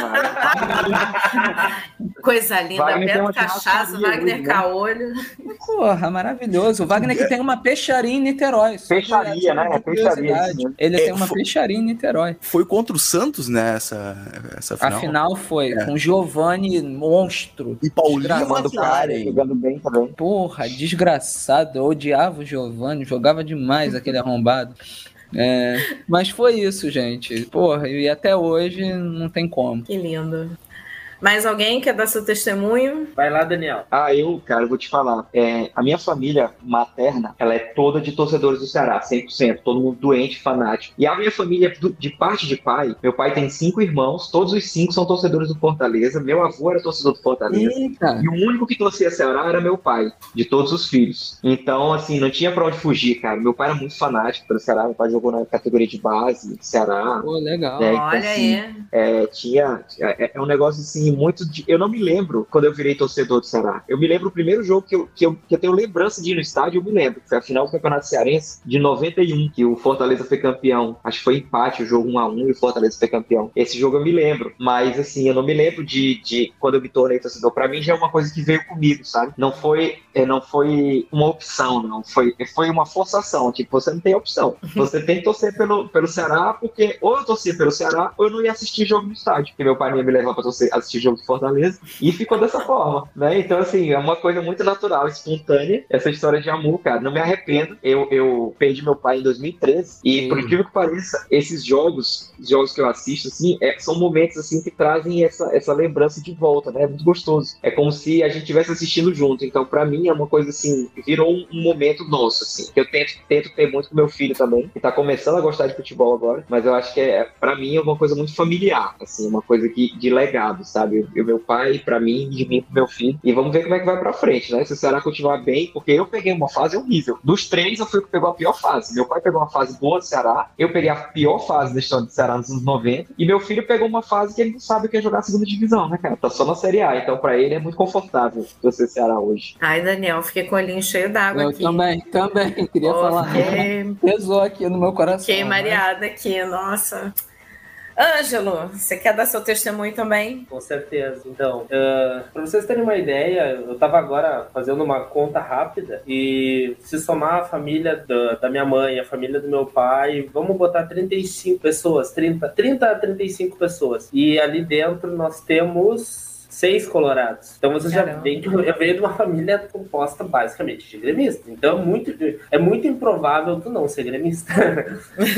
Coisa linda, Wagner Beto Cachaça, churrascaria Wagner hoje, né? Caolho. Porra, maravilhoso. O Wagner que tem uma peixaria em Niterói. Peixaria, né? É peixaria, mesmo. Ele É, tem uma foi- peixaria em Niterói. Foi contra o Santos, né? Essa, essa final. A final foi É. com Giovanni Monstro. E Paulinho. Maclaren. Jogando bem também. Porra, desgraçado. Eu odiava o Giovanni, jogava demais aquele arrombado. É, mas foi isso, gente. Porra, e até hoje não tem como. Que lindo. Mais alguém quer dar seu testemunho? Vai lá, Daniel. Ah, eu, cara, eu vou te falar. É, a minha família materna, ela é toda de torcedores do Ceará, 100%. Todo mundo doente, fanático. E a minha família, de parte de pai, meu pai tem cinco irmãos, todos os cinco são torcedores do Fortaleza. Meu avô era torcedor do Fortaleza. Eita. E o único que torcia Ceará era meu pai, de todos os filhos. Então, assim, não tinha pra onde fugir, cara. Meu pai era muito fanático pelo Ceará. Meu pai jogou na categoria de base, Ceará. Pô, legal. É, então, Olha assim, aí. é, tinha. É, é um negócio assim, muito. De, eu não me lembro quando eu virei torcedor do Ceará. Eu me lembro o primeiro jogo que eu, que eu, que eu tenho lembrança de ir no estádio, eu me lembro. Foi a final do Campeonato Cearense de 91, que o Fortaleza foi campeão. Acho que foi empate o jogo 1x1 e o Fortaleza foi campeão. Esse jogo eu me lembro. Mas assim, eu não me lembro de, de quando eu me tornei torcedor. Pra mim já é uma coisa que veio comigo, sabe? Não foi, é, não foi uma opção, não. Foi, foi uma forçação. Tipo, você não tem opção. Você tem que torcer pelo, pelo Ceará, porque ou eu torcia pelo Ceará, ou eu não ia assistir jogo no estádio. Porque meu pai não ia me levar pra torcer, assistir jogo do Fortaleza. E ficou dessa forma, né? Então, assim, é uma coisa muito natural, espontânea, essa história de amor, cara. Não me arrependo. Eu, eu perdi meu pai em 2013. E, por incrível que pareça, esses jogos, os jogos que eu assisto, assim, é- são momentos, assim, que trazem essa, essa lembrança de volta, né? É muito gostoso. É como se a gente estivesse assistindo junto. Então, pra mim, é uma coisa, assim, virou um, um momento nosso, assim. Que eu tento, tento ter muito com meu filho também, que tá começando a gostar de futebol agora. Mas eu acho que, é, pra mim, é uma coisa muito familiar, assim, uma coisa que, de legado, sabe? O meu pai, pra mim, de mim pro meu filho. E vamos ver como é que vai pra frente, né? Se o Ceará continuar bem, porque eu peguei uma fase horrível. Dos três, eu fui o que pegou a pior fase. Meu pai pegou uma fase boa do Ceará, eu peguei a pior fase da história do Ceará nos anos 90, e meu filho pegou uma fase que ele não sabe o que é jogar a segunda divisão, né, cara? Tá só na Série A, então pra ele é muito confortável você Ceará hoje. Ai, Daniel, fiquei com o olhinho cheio d'água Eu aqui. também, também. Queria Pô, falar. fiquei- Pesou aqui no meu coração. Fiquei né? mareada aqui, nossa. Ângelo, você quer dar seu testemunho também? Com certeza. Então, para vocês terem uma ideia, eu estava agora fazendo uma conta rápida e se somar a família da, da minha mãe, a família do meu pai, vamos botar 35 pessoas, 30, 30 a 35 pessoas. E ali dentro nós temos seis colorados. Então vocês já Caramba. veem que eu venho de uma família composta basicamente de gremistas. Então é muito, é muito improvável tu não ser gremista.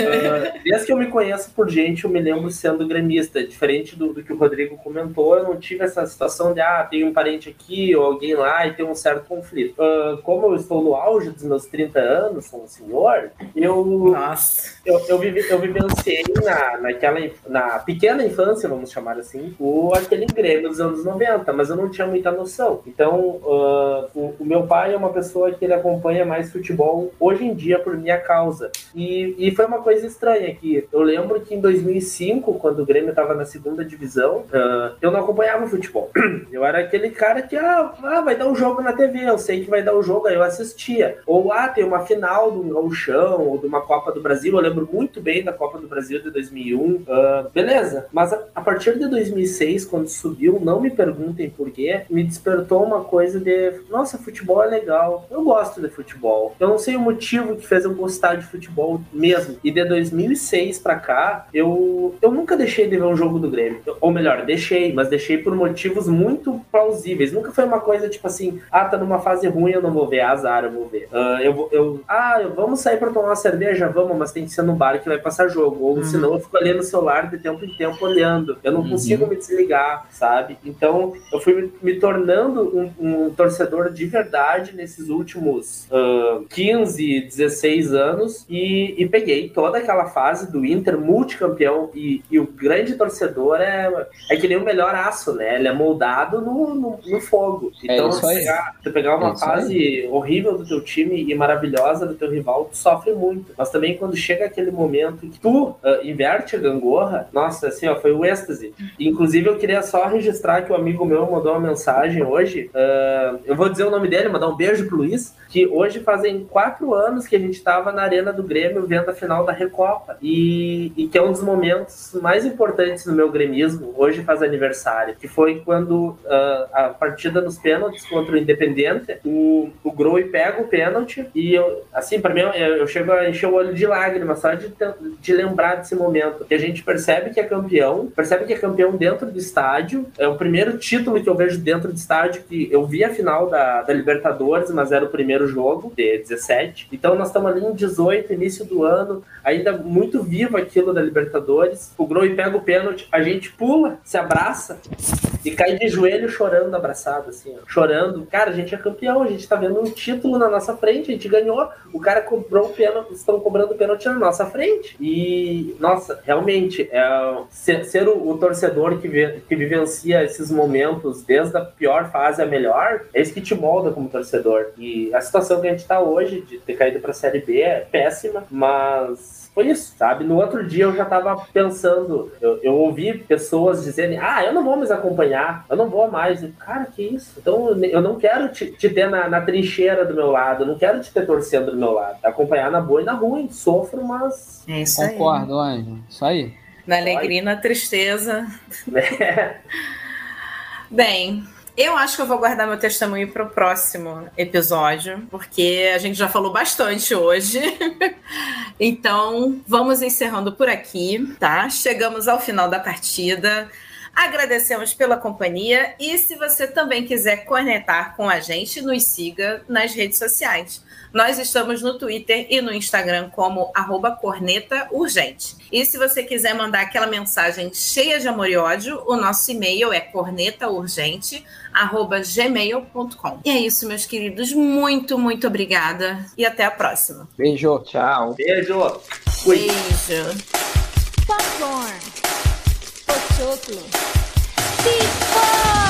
Ah, Desde que eu me conheço por gente, eu me lembro sendo gremista. Diferente do, do que o Rodrigo comentou, eu não tive essa situação de, ah, tem um parente aqui ou alguém lá e tem um certo conflito. Ah, como eu estou no auge dos meus 30 anos, como senhor, eu, Nossa. eu, eu, vivi, eu vivenciei na, naquela, na pequena infância, vamos chamar assim, o, aquele Grêmio dos anos 90, mas eu não tinha muita noção. Então, ah, o, o meu pai é uma pessoa que ele acompanha mais futebol hoje em dia por minha causa. E, e foi uma coisa estranha que eu lembro que em 2005, quando o Grêmio estava na segunda divisão, ah, eu não acompanhava futebol. Eu era aquele cara que, ah, ah, vai dar um jogo na TV, eu sei que vai dar o jogo, aí eu assistia. Ou, ah, tem uma final um gauchão, ou de uma Copa do Brasil, eu lembro muito bem da Copa do Brasil de 2001. Ah, beleza, mas a, a partir de 2006, quando subiu, não me perguntem por quê, me despertou uma coisa de, nossa, futebol é legal, eu gosto de futebol. Eu não sei o motivo que fez eu gostar de futebol mesmo. E de 2006 pra cá, eu, eu nunca deixei de ver um jogo do Grêmio. Ou melhor, deixei, mas deixei por motivos muito plausíveis. Nunca foi uma coisa tipo assim, ah, tá numa fase ruim, eu não vou ver, azar, eu vou ver. Ah, eu, eu, ah, vamos sair pra tomar uma cerveja? Vamos, mas tem que ser no bar que vai passar jogo. Ou senão eu fico ali no celular de tempo em tempo olhando. Eu não consigo me desligar, sabe? Então, eu fui me, tornando um, um torcedor de verdade nesses últimos ah, 15, 16 anos e, e peguei toda aquela fase do Inter multicampeão e, e o grande torcedor é, é que nem o melhor aço, né? Ele é moldado no, no, no fogo. É Então, isso aí. pegar, pegar uma É fase horrível do teu time e maravilhosa do teu rival, tu sofre muito. Mas também quando chega aquele momento que tu ah, inverte a gangorra, nossa, assim, ó, foi o êxtase. Inclusive, eu queria só registrar que um amigo meu mandou uma mensagem hoje. Uh, eu vou dizer o nome dele, mandar um beijo pro Luiz. Que hoje fazem quatro anos que a gente estava na Arena do Grêmio vendo a final da Recopa. E, e, que é um dos momentos mais importantes no meu gremismo. Hoje faz aniversário. Que foi quando uh, a partida nos pênaltis contra o Independente, o, o Groi pega o pênalti. E eu, assim, para mim, eu, eu chego a encher o olho de lágrimas só de, de lembrar desse momento. Que a gente percebe que é campeão, percebe que é campeão dentro do estádio. É o primeiro título que eu vejo dentro do estádio, que eu vi a final da, da Libertadores, mas era o primeiro jogo, de 17. Então nós estamos ali em 18, início do ano, ainda muito vivo aquilo da Libertadores. O Groi pega o pênalti, a gente pula, se abraça e cai de joelho chorando abraçado, assim, ó, chorando. Cara, a gente é campeão, a gente tá vendo um título na nossa frente, a gente ganhou. O cara cobrou o pênalti, estão cobrando o pênalti na nossa frente. E, nossa, realmente, é, ser, ser o, o, torcedor que, vi, que vivencia esses momentos desde a pior fase à melhor, é isso que te molda como torcedor. E a situação que a gente tá hoje, de ter caído pra Série B, é péssima, mas foi isso, sabe? No outro dia eu já tava pensando, eu, eu ouvi pessoas dizerem, ah, eu não vou mais acompanhar, eu não vou mais. E, Cara, que isso? Então eu não quero te, te ter na, na, trincheira do meu lado, eu não quero te ter torcendo do meu lado. Acompanhar na boa e na ruim, sofro, mas. É isso Concordo, aí. Anjo. Isso aí. Na alegria e na tristeza. É. Bem, eu acho que eu vou guardar meu testemunho para o próximo episódio, porque a gente já falou bastante hoje. então, vamos encerrando por aqui, tá? Chegamos ao final da partida. Agradecemos pela companhia e se você também quiser conectar com a gente, nos siga nas redes sociais. Nós estamos no Twitter e no Instagram como corneta urgente. E se você quiser mandar aquela mensagem cheia de amor e ódio, o nosso e-mail é cornetaurgente@gmail.com. E é isso, meus queridos. Muito, muito obrigada e até a próxima. Beijo. Tchau. Beijo. Beijo. Popcorn. choclo. ¡Tipo!